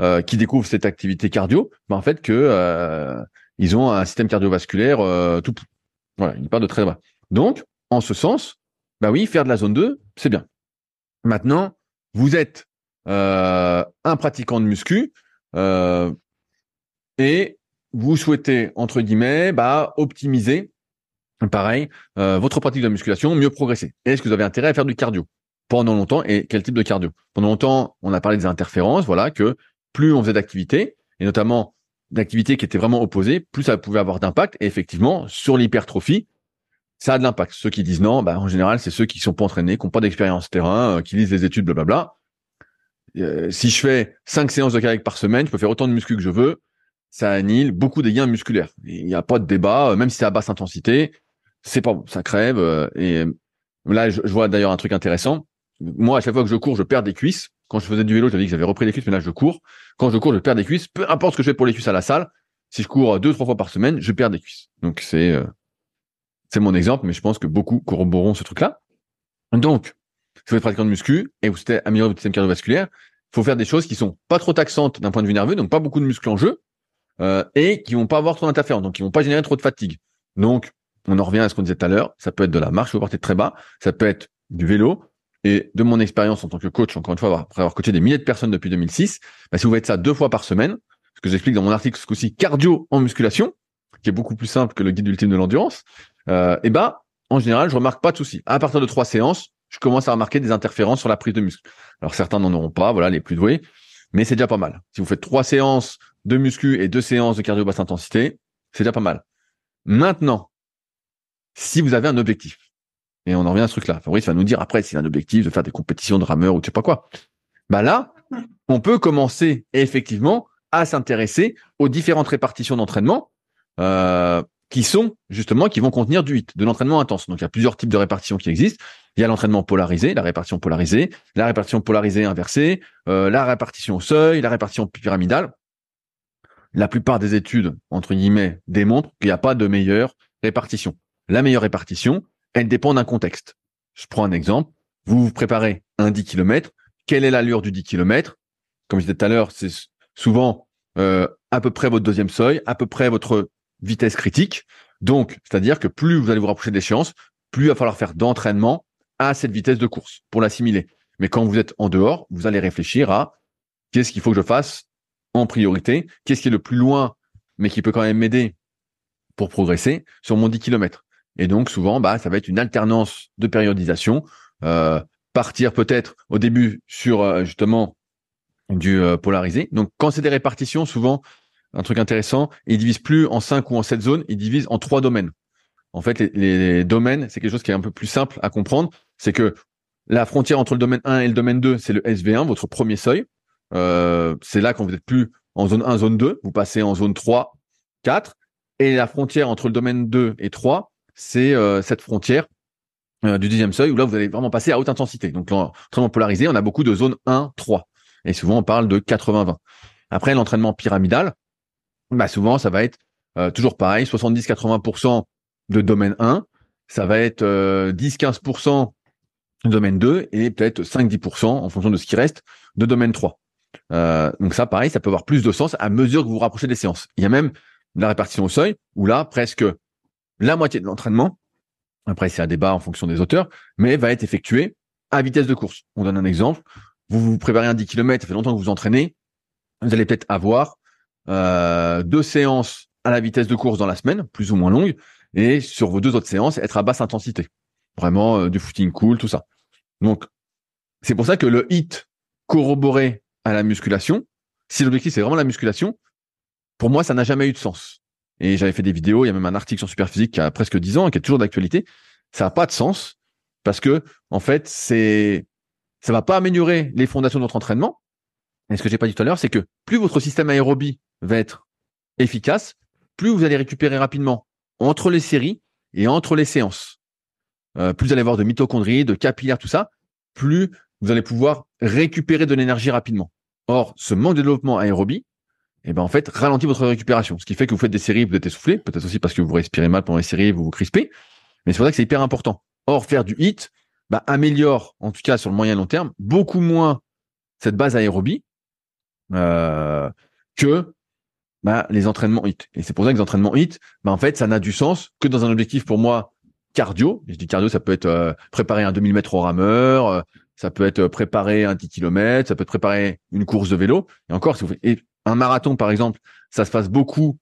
euh, qui découvrent cette activité cardio, bah, en fait que ils ont un système cardiovasculaire tout voilà, il part de très bas. Donc, en ce sens, bah oui, faire de la zone 2, c'est bien. Maintenant, vous êtes euh, un pratiquant de muscu euh, et vous souhaitez entre guillemets bah, optimiser pareil euh, votre pratique de musculation, mieux progresser. Est-ce que vous avez intérêt à faire du cardio pendant longtemps et quel type de cardio? Pendant longtemps, on a parlé des interférences, voilà que plus on faisait d'activités et notamment d'activités qui étaient vraiment opposées, plus ça pouvait avoir d'impact. Et effectivement, sur l'hypertrophie, ça a de l'impact. Ceux qui disent non, bah, en général, c'est ceux qui sont pas entraînés, qui n'ont pas d'expérience terrain, qui lisent des études, blablabla. Euh, si je fais cinq séances de kayak par semaine, je peux faire autant de muscu que je veux. ça annule beaucoup des gains musculaires. Il n'y a pas de débat, même si c'est à basse intensité, c'est pas bon, ça crève. et là, je, vois d'ailleurs un truc intéressant. Moi, à chaque fois que je cours, je perds des cuisses. Quand je faisais du vélo, j'avais dit que j'avais repris des cuisses, mais là, je cours. Quand je cours, je perds des cuisses. Peu importe ce que je fais pour les cuisses à la salle, si je cours deux, trois fois par semaine, je perds des cuisses. Donc c'est c'est mon exemple, mais je pense que beaucoup corroboreront ce truc-là. Donc, si vous êtes pratiquant de muscu et vous souhaitez améliorer votre système cardiovasculaire, il faut faire des choses qui sont pas trop taxantes d'un point de vue nerveux, donc pas beaucoup de muscles en jeu, euh, et qui vont pas avoir trop d'interférences, donc qui vont pas générer trop de fatigue. Donc, on en revient à ce qu'on disait tout à l'heure, ça peut être de la marche, vous partez très bas, ça peut être du vélo, et de mon expérience en tant que coach, encore une fois, après avoir coaché des milliers de personnes depuis 2006, bah, si vous faites ça deux fois par semaine, ce que j'explique dans mon article, ce coup-ci, cardio en musculation, qui est beaucoup plus simple que le guide ultime de l'endurance, euh, et bah, en général, je remarque pas de soucis. À partir de trois séances, je commence à remarquer des interférences sur la prise de muscle. Alors certains n'en auront pas, voilà, les plus doués, mais c'est déjà pas mal. Si vous faites trois séances de muscu et deux séances de cardio basse intensité, c'est déjà pas mal. Maintenant, si vous avez un objectif, et on en revient à ce truc-là, Fabrice va nous dire après s'il a un objectif de faire des compétitions de rameurs ou je sais pas quoi. Bah là, on peut commencer effectivement à s'intéresser aux différentes répartitions d'entraînement euh, qui sont justement qui vont contenir du HIT, de l'entraînement intense. Donc il y a plusieurs types de répartitions qui existent. Il y a l'entraînement polarisé, la répartition polarisée, la répartition polarisée inversée, euh, la répartition au seuil, la répartition pyramidale. La plupart des études, entre guillemets, démontrent qu'il n'y a pas de meilleure répartition. La meilleure répartition, elle dépend d'un contexte. Je prends un exemple. Vous vous préparez un 10 km. Quelle est l'allure du 10 km Comme je disais tout à l'heure, c'est souvent euh, à peu près votre deuxième seuil, à peu près votre vitesse critique. Donc, c'est-à-dire que plus vous allez vous rapprocher d'échéance, plus il va falloir faire d'entraînement à cette vitesse de course pour l'assimiler. Mais quand vous êtes en dehors, vous allez réfléchir à qu'est-ce qu'il faut que je fasse en priorité, qu'est-ce qui est le plus loin, mais qui peut quand même m'aider pour progresser sur mon 10 km. Et donc souvent, bah, ça va être une alternance de périodisation. Euh, partir peut-être au début sur euh, justement du euh, polarisé. Donc quand c'est des répartitions, souvent un truc intéressant, ils divisent plus en 5 ou en 7 zones, ils divisent en trois domaines. En fait, les, les domaines, c'est quelque chose qui est un peu plus simple à comprendre. C'est que la frontière entre le domaine 1 et le domaine 2, c'est le SV1, votre premier seuil. Euh, c'est là quand vous n'êtes plus en zone 1, zone 2, vous passez en zone 3, 4. Et la frontière entre le domaine 2 et 3, c'est euh, cette frontière euh, du dixième seuil où là, vous allez vraiment passer à haute intensité. Donc, l'entraînement polarisé, on a beaucoup de zones 1, 3. Et souvent, on parle de 80-20. Après, l'entraînement pyramidal, bah souvent ça va être euh, toujours pareil, 70-80% de domaine 1, ça va être 10-15% euh, de domaine 2 et peut-être 5-10% en fonction de ce qui reste de domaine 3. Euh, donc ça, pareil, ça peut avoir plus de sens à mesure que vous vous rapprochez des séances. Il y a même la répartition au seuil où là, presque la moitié de l'entraînement, après c'est un débat en fonction des auteurs, mais va être effectué à vitesse de course. On donne un exemple. Vous vous préparez un 10 km, ça fait longtemps que vous entraînez, vous allez peut-être avoir euh, deux séances à la vitesse de course dans la semaine, plus ou moins longue, et sur vos deux autres séances, être à basse intensité. Vraiment euh, du footing cool, tout ça. Donc, c'est pour ça que le HIT corroboré à la musculation, si l'objectif c'est vraiment la musculation, pour moi, ça n'a jamais eu de sens. Et j'avais fait des vidéos, il y a même un article sur Superphysique qui a presque 10 ans et qui est toujours d'actualité. Ça n'a pas de sens parce que, en fait, c'est, ça va pas améliorer les fondations de notre entraînement. Et ce que j'ai pas dit tout à l'heure, c'est que plus votre système aérobie va être efficace, plus vous allez récupérer rapidement entre les séries et entre les séances. Euh, plus vous allez avoir de mitochondries, de capillaires, tout ça, plus vous allez pouvoir récupérer de l'énergie rapidement. Or, ce manque de développement aérobie, eh ben en fait, ralentit votre récupération. Ce qui fait que vous faites des séries, vous êtes essoufflé, peut-être aussi parce que vous respirez mal pendant les séries, vous vous crispez. Mais c'est pour ça que c'est hyper important. Or, faire du HIT bah, améliore, en tout cas sur le moyen et long terme, beaucoup moins cette base aérobie euh, que bah, les entraînements HIT. Et c'est pour ça que les entraînements HIT, bah, en fait, ça n'a du sens que dans un objectif pour moi cardio. je dis cardio, ça peut être euh, préparer un 2000 mètres au rameur, euh, ça peut être préparer un 10 km, ça peut être préparer une course de vélo. Et encore, si vous faites, et un marathon, par exemple, ça se passe beaucoup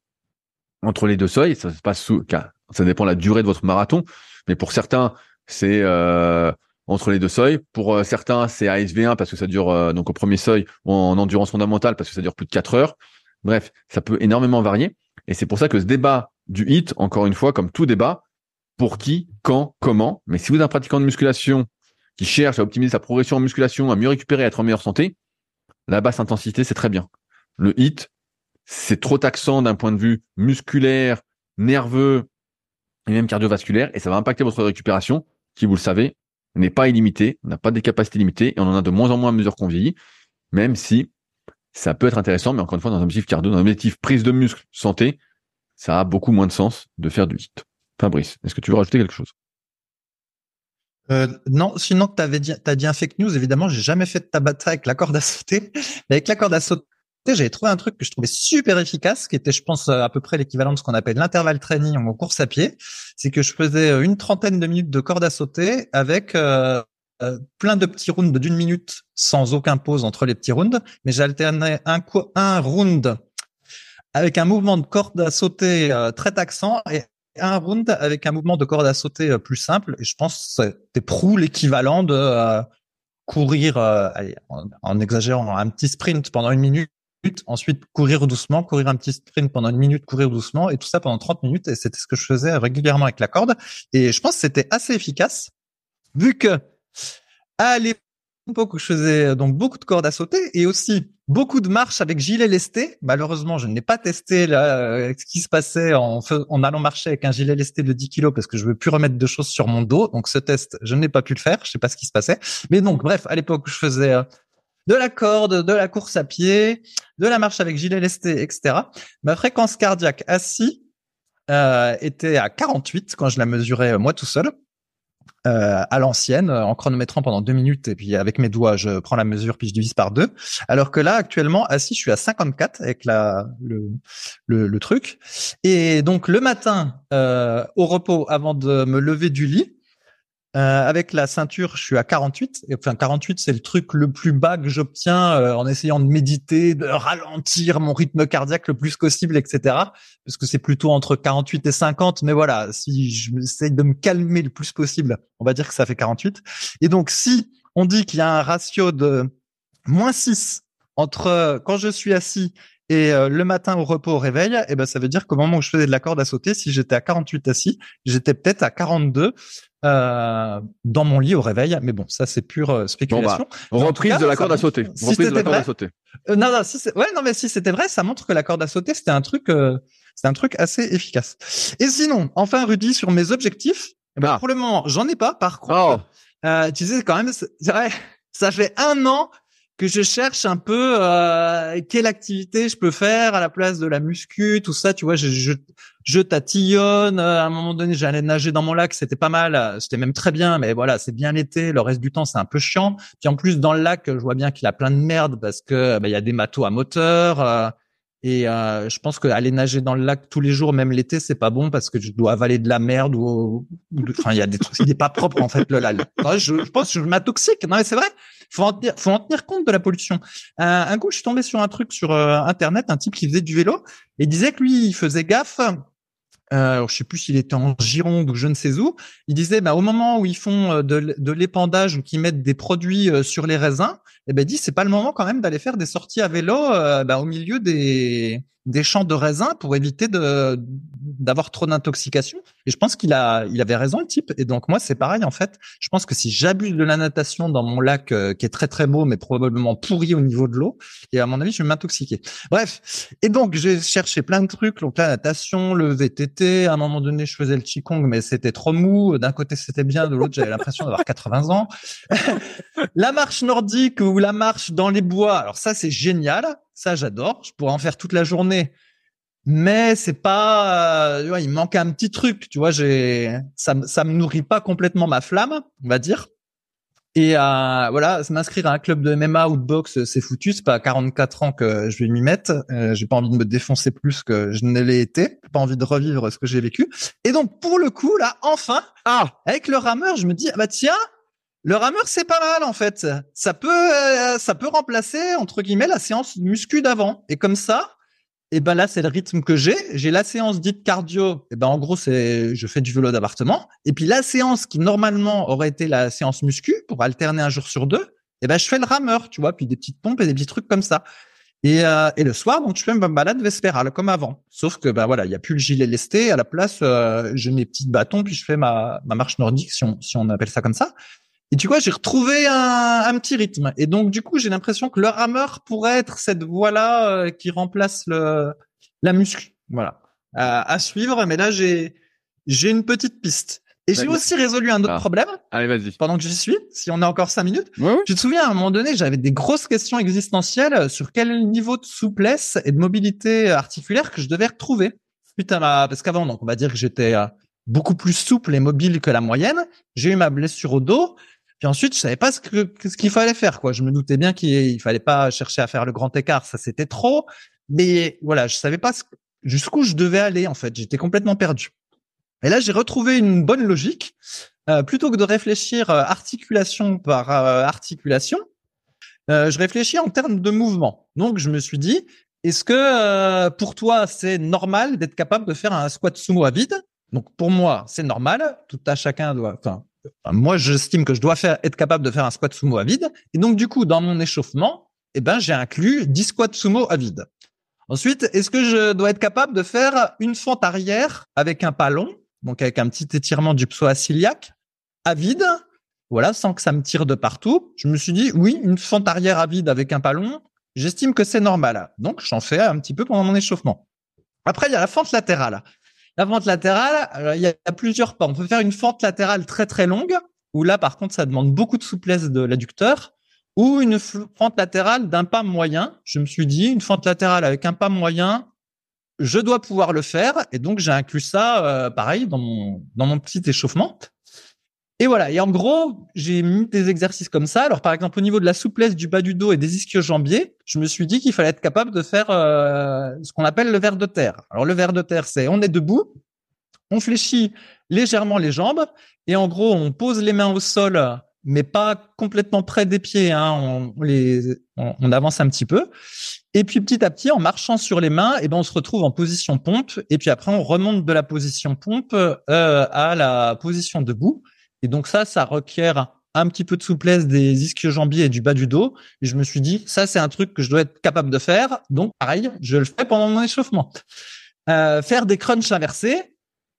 entre les deux seuils. Ça se passe sous, ça dépend de la durée de votre marathon. Mais pour certains, c'est euh, entre les deux seuils. Pour certains, c'est ASV1 parce que ça dure donc au premier seuil en endurance fondamentale parce que ça dure plus de 4 heures. Bref, ça peut énormément varier. Et c'est pour ça que ce débat du HIT, encore une fois, comme tout débat, pour qui, quand, comment. Mais si vous êtes un pratiquant de musculation qui cherche à optimiser sa progression en musculation, à mieux récupérer, à être en meilleure santé, la basse intensité, c'est très bien. Le HIT, c'est trop taxant d'un point de vue musculaire, nerveux et même cardiovasculaire, et ça va impacter votre récupération, qui, vous le savez, n'est pas illimitée, n'a pas des capacités limitées, et on en a de moins en moins à mesure qu'on vieillit, même si ça peut être intéressant, mais encore une fois, dans un objectif cardio, dans un objectif prise de muscle, santé, ça a beaucoup moins de sens de faire du hit. Fabrice, est-ce que tu veux rajouter quelque chose? Euh, non, sinon tu avais dit, as dit un fake news. Évidemment, j'ai jamais fait de tabata avec la corde à sauter. Mais avec la corde à sauter, j'avais trouvé un truc que je trouvais super efficace, qui était, je pense, à peu près l'équivalent de ce qu'on appelle l'intervalle training en course à pied. C'est que je faisais une trentaine de minutes de corde à sauter avec euh, euh, plein de petits rounds d'une minute sans aucun pause entre les petits rounds, mais j'alternais un, un round avec un mouvement de corde à sauter euh, très taxant et un round avec un mouvement de corde à sauter euh, plus simple. Et je pense que c'était prou l'équivalent de courir, allez, en, exagérant, un petit sprint pendant une minute, ensuite courir doucement, courir un petit sprint pendant une minute, courir doucement, et tout ça pendant 30 minutes. Et c'était ce que je faisais régulièrement avec la corde. Et je pense que c'était assez efficace, vu que à l'époque où je faisais donc beaucoup de cordes à sauter et aussi beaucoup de marches avec gilet lesté. Malheureusement, je n'ai pas testé euh, ce qui se passait en, en allant marcher avec un gilet lesté de 10 kilos parce que je veux plus remettre de choses sur mon dos. Donc ce test, je n'ai pas pu le faire. Je sais pas ce qui se passait. Mais donc, bref, à l'époque où je faisais euh, de la corde, de la course à pied, de la marche avec gilet lesté, etc. Ma fréquence cardiaque assis euh, était à 48 quand je la mesurais euh, moi tout seul. Euh, à l'ancienne, en chronométrant pendant deux minutes, et puis avec mes doigts, je prends la mesure, puis je divise par deux. Alors que là, actuellement, assis, je suis à 54 avec la le, le, truc. Et donc le matin, euh, au repos, avant de me lever du lit, euh, avec la ceinture, je suis à 48. Et, enfin, 48, c'est le truc le plus bas que j'obtiens euh, en essayant de méditer, de ralentir mon rythme cardiaque le plus possible, etc. Parce que c'est plutôt entre 48 et 50. Mais voilà, si je essaye de me calmer le plus possible, on va dire que ça fait 48. Et donc, si on dit qu'il y a un ratio de moins 6 entre quand je suis assis et euh, le matin au repos au réveil, eh ben ça veut dire qu'au moment où je faisais de la corde à sauter, si j'étais à 48 assis, j'étais peut-être à 42 euh, dans mon lit au réveil. Mais bon, ça c'est pure euh, spéculation. Bon bah, reprise de la corde à sauter. Si reprise de la corde à sauter. Euh, non, non, si ouais, non, mais si c'était vrai, ça montre que la corde à sauter c'était un truc, euh, c'est un truc assez efficace. Et sinon, enfin Rudy, sur mes objectifs, eh ben, ah. pour le moment, j'en ai pas. Par contre, oh. euh, tu sais quand même, c'est vrai, ça fait un an que je cherche un peu euh, quelle activité je peux faire à la place de la muscu, tout ça. Tu vois, je, je, je tatillonne. À un moment donné, j'allais nager dans mon lac, c'était pas mal, c'était même très bien. Mais voilà, c'est bien l'été. Le reste du temps, c'est un peu chiant. Puis en plus, dans le lac, je vois bien qu'il a plein de merde parce que bah, il y a des matos à moteur. Et euh, je pense qu'aller nager dans le lac tous les jours, même l'été, c'est pas bon parce que je dois avaler de la merde ou, enfin, il y a des trucs, il n'est pas propre en fait le lac. Je, pense que je m'intoxique. Non mais c'est vrai. Faut en tenir, faut en tenir compte de la pollution. Euh, un coup, je suis tombé sur un truc sur euh, internet, un type qui faisait du vélo et disait que lui, il faisait gaffe euh, je sais plus s'il était en Gironde ou je ne sais où, il disait bah, au moment où ils font euh, de, l'épandage ou qu'ils mettent des produits euh, sur les raisins, eh ben dit c'est pas le moment quand même d'aller faire des sorties à vélo bah, au milieu des des champs de raisins pour éviter de d'avoir trop d'intoxication. Et je pense qu'il a il avait raison le type. Et donc moi c'est pareil en fait. Je pense que si j'abuse de la natation dans mon lac euh, qui est très très beau mais probablement pourri au niveau de l'eau, et à mon avis je vais m'intoxiquer. Bref. Et donc j'ai cherché plein de trucs, donc la natation, le VTT. À un moment donné je faisais le qigong mais c'était trop mou. D'un côté c'était bien, de l'autre j'avais l'impression d'avoir 80 ans. (laughs) la marche nordique ou la marche dans les bois. Alors ça c'est génial ça, j'adore. Je pourrais en faire toute la journée. Mais c'est pas, euh, il manque un petit truc, tu vois, j'ai, ça, ça me nourrit pas complètement ma flamme, on va dire. Et euh, voilà, m'inscrire à un club de MMA ou de boxe, c'est foutu. C'est pas à 44 ans que je vais m'y mettre. Euh, j'ai pas envie de me défoncer plus que je ne l'ai été. Pas envie de revivre ce que j'ai vécu. Et donc pour le coup, là, enfin, ah, avec le rameur, je me dis, ah bah tiens, le rameur, c'est pas mal en fait. Ça peut, euh, ça peut remplacer entre guillemets la séance muscu d'avant. Et comme ça, et eh ben là, c'est le rythme que j'ai. J'ai la séance dite cardio. Et eh ben en gros, c'est je fais du vélo d'appartement. Et puis la séance qui normalement aurait été la séance muscu pour alterner un jour sur deux. Et eh ben je fais le rameur, tu vois, puis des petites pompes et des petits trucs comme ça. Et, euh, et le soir, donc je fais ma balade vespérale comme avant. Sauf que ben voilà, il y a plus le gilet lesté. À la place, euh, j'ai mes petits bâtons puis je fais ma, ma marche nordique si on appelle ça comme ça. Et tu vois, j'ai retrouvé un, un, petit rythme. Et donc, du coup, j'ai l'impression que le rameur pourrait être cette voie-là euh, qui remplace le, la muscu. Voilà. à suivre. Mais là, j'ai, j'ai une petite piste. Et j'ai aussi résolu un autre ah. problème. Allez, vas-y. Pendant que j'y suis, si on a encore cinq minutes. Tu te souviens, à un moment donné, j'avais des grosses questions existentielles sur quel niveau de souplesse et de mobilité articulaire que je devais retrouver. Putain, parce qu'avant, donc, on va dire que j'étais euh, beaucoup plus souple et mobile que la moyenne. J'ai eu ma blessure au dos. Puis ensuite, je savais pas ce qu'il fallait faire. Quoi, je me doutais bien qu'il fallait pas chercher à faire le grand écart, ça c'était trop. Mais voilà, je savais pas jusqu'où je devais aller. En fait, j'étais complètement perdu. Et là, j'ai retrouvé une bonne logique. Euh, plutôt que de réfléchir euh, articulation par euh, articulation, je réfléchis en termes de mouvement. Donc, je me suis dit, est-ce que pour toi, c'est normal d'être capable de faire un squat sumo à vide? Donc, pour moi, c'est normal. Tout à chacun doit. Enfin, moi, j'estime que je dois être capable de faire un squat sumo à vide. Et donc, du coup, dans mon échauffement, eh ben, j'ai inclus 10 squats sumo à vide. Ensuite, est-ce que je dois être capable de faire une fente arrière avec un pas long donc avec un petit étirement du psoas iliaque à vide, voilà, sans que ça me tire de partout. Je me suis dit, oui, une fente arrière à vide avec un palon, j'estime que c'est normal. Donc, j'en fais un petit peu pendant mon échauffement. Après, il y a la fente latérale. La fente latérale, il y a plusieurs pas. On peut faire une fente latérale très très longue, où là, par contre, ça demande beaucoup de souplesse de l'adducteur, ou une fente latérale d'un pas moyen. Je me suis dit, une fente latérale avec un pas moyen, je dois pouvoir le faire et donc j'ai inclus ça euh, pareil dans mon dans mon petit échauffement. Et voilà, et en gros, j'ai mis des exercices comme ça. Alors par exemple au niveau de la souplesse du bas du dos et des ischio-jambiers, je me suis dit qu'il fallait être capable de faire euh, ce qu'on appelle le verre de terre. Alors le verre de terre, c'est on est debout, on fléchit légèrement les jambes et en gros, on pose les mains au sol mais pas complètement près des pieds. Hein. On, les, on, avance un petit peu. Et puis petit à petit, en marchant sur les mains, eh ben on se retrouve en position pompe. Et puis après, on remonte de la position pompe euh, à la position debout. Et donc ça, ça requiert un petit peu de souplesse des ischio-jambiers et du bas du dos. Et je me suis dit, ça c'est un truc que je dois être capable de faire. Donc pareil, je le fais pendant mon échauffement. Euh, faire des crunchs inversés,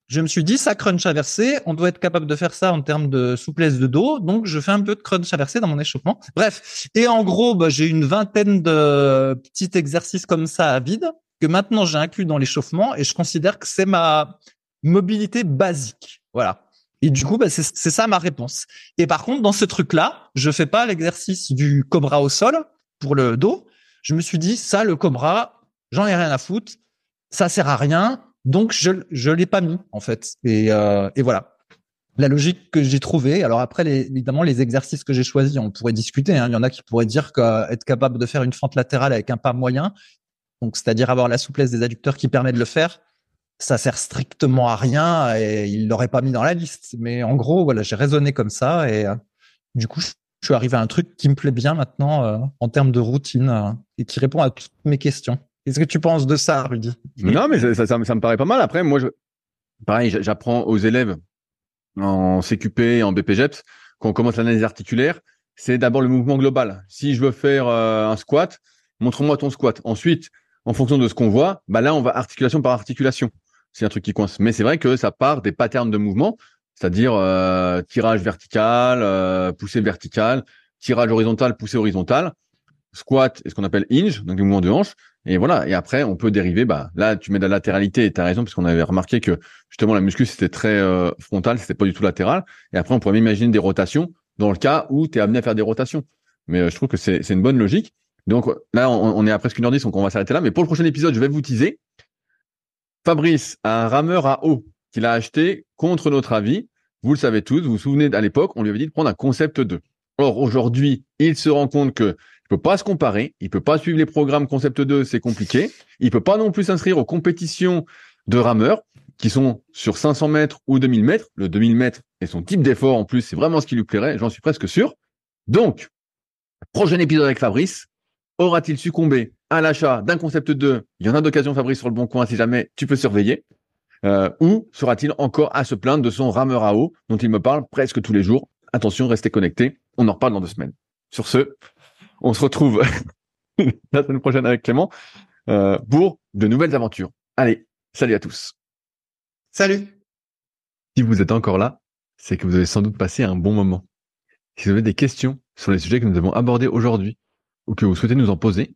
je me suis dit, ça crunch inversé, on doit être capable de faire ça en termes de souplesse de dos, donc je fais un peu de crunch inversé dans mon échauffement. Bref, et en gros, bah, j'ai une vingtaine de petits exercices comme ça à vide que maintenant j'ai inclus dans l'échauffement et je considère que c'est ma mobilité basique. Voilà. Et du coup, bah, c'est ça ma réponse. Et par contre, dans ce truc-là, je fais pas l'exercice du cobra au sol pour le dos. Je me suis dit, ça, le cobra, j'en ai rien à foutre. Ça sert à rien donc je je l'ai pas mis en fait. Et, euh, et voilà la logique que j'ai trouvée. Alors après, les, évidemment, les exercices que j'ai choisis, on pourrait discuter. Hein. Il y en a qui pourraient dire qu'être capable de faire une fente latérale avec un pas moyen, donc c'est-à-dire avoir la souplesse des adducteurs qui permet de le faire, ça sert strictement à rien et il l'aurait pas mis dans la liste. Mais en gros, voilà, j'ai raisonné comme ça et euh, du coup, je suis arrivé à un truc qui me plaît bien maintenant euh, en termes de routine euh, et qui répond à toutes mes questions. Qu'est-ce que tu penses de ça, Rudy? Non, mais ça, me paraît pas mal. Après, moi, je, pareil, j'apprends aux élèves en CQP, en BPGEPS, quand on commence l'analyse articulaire, c'est d'abord le mouvement global. Si je veux faire un squat, montre-moi ton squat. Ensuite, en fonction de ce qu'on voit, bah là, on va articulation par articulation. C'est un truc qui coince. Mais c'est vrai que ça part des patterns de mouvement, c'est-à-dire euh, tirage vertical, euh, poussée verticale, tirage horizontal, poussée horizontale, squat et ce qu'on appelle hinge, donc le mouvement de hanche. Et voilà. Et après, on peut dériver. Bah, là, tu mets de la latéralité et t'as raison parce qu'on avait remarqué que justement la muscu c'était très euh, frontal, c'était pas du tout latéral. Et après, on pourrait imaginer des rotations dans le cas où tu es amené à faire des rotations. Mais euh, je trouve que c'est une bonne logique. Donc là, on, est à presque une heure dix, donc on va s'arrêter là. Mais pour le prochain épisode, je vais vous teaser. Fabrice a un rameur à eau qu'il a acheté contre notre avis. Vous le savez tous. Vous vous souvenez à l'époque, on lui avait dit de prendre un concept 2. Or aujourd'hui, il se rend compte que il peut pas se comparer, il peut pas suivre les programmes Concept 2, c'est compliqué. Il peut pas non plus s'inscrire aux compétitions de rameurs qui sont sur 500 mètres ou 2000 mètres. Le 2000 mètres et son type d'effort en plus, c'est vraiment ce qui lui plairait, j'en suis presque sûr. Donc, prochain épisode avec Fabrice, aura-t-il succombé à l'achat d'un Concept 2 Il y en a d'occasion, Fabrice, sur le bon coin, si jamais tu peux surveiller. Euh, ou sera-t-il encore à se plaindre de son rameur à eau dont il me parle presque tous les jours? Attention, restez connectés. On en reparle dans deux semaines. Sur ce, on se retrouve (laughs) la semaine prochaine avec Clément euh, pour de nouvelles aventures. Allez, salut à tous. Salut. Si vous êtes encore là, c'est que vous avez sans doute passé un bon moment. Si vous avez des questions sur les sujets que nous avons abordés aujourd'hui ou que vous souhaitez nous en poser,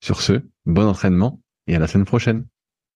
Sur ce, bon entraînement et à la semaine prochaine.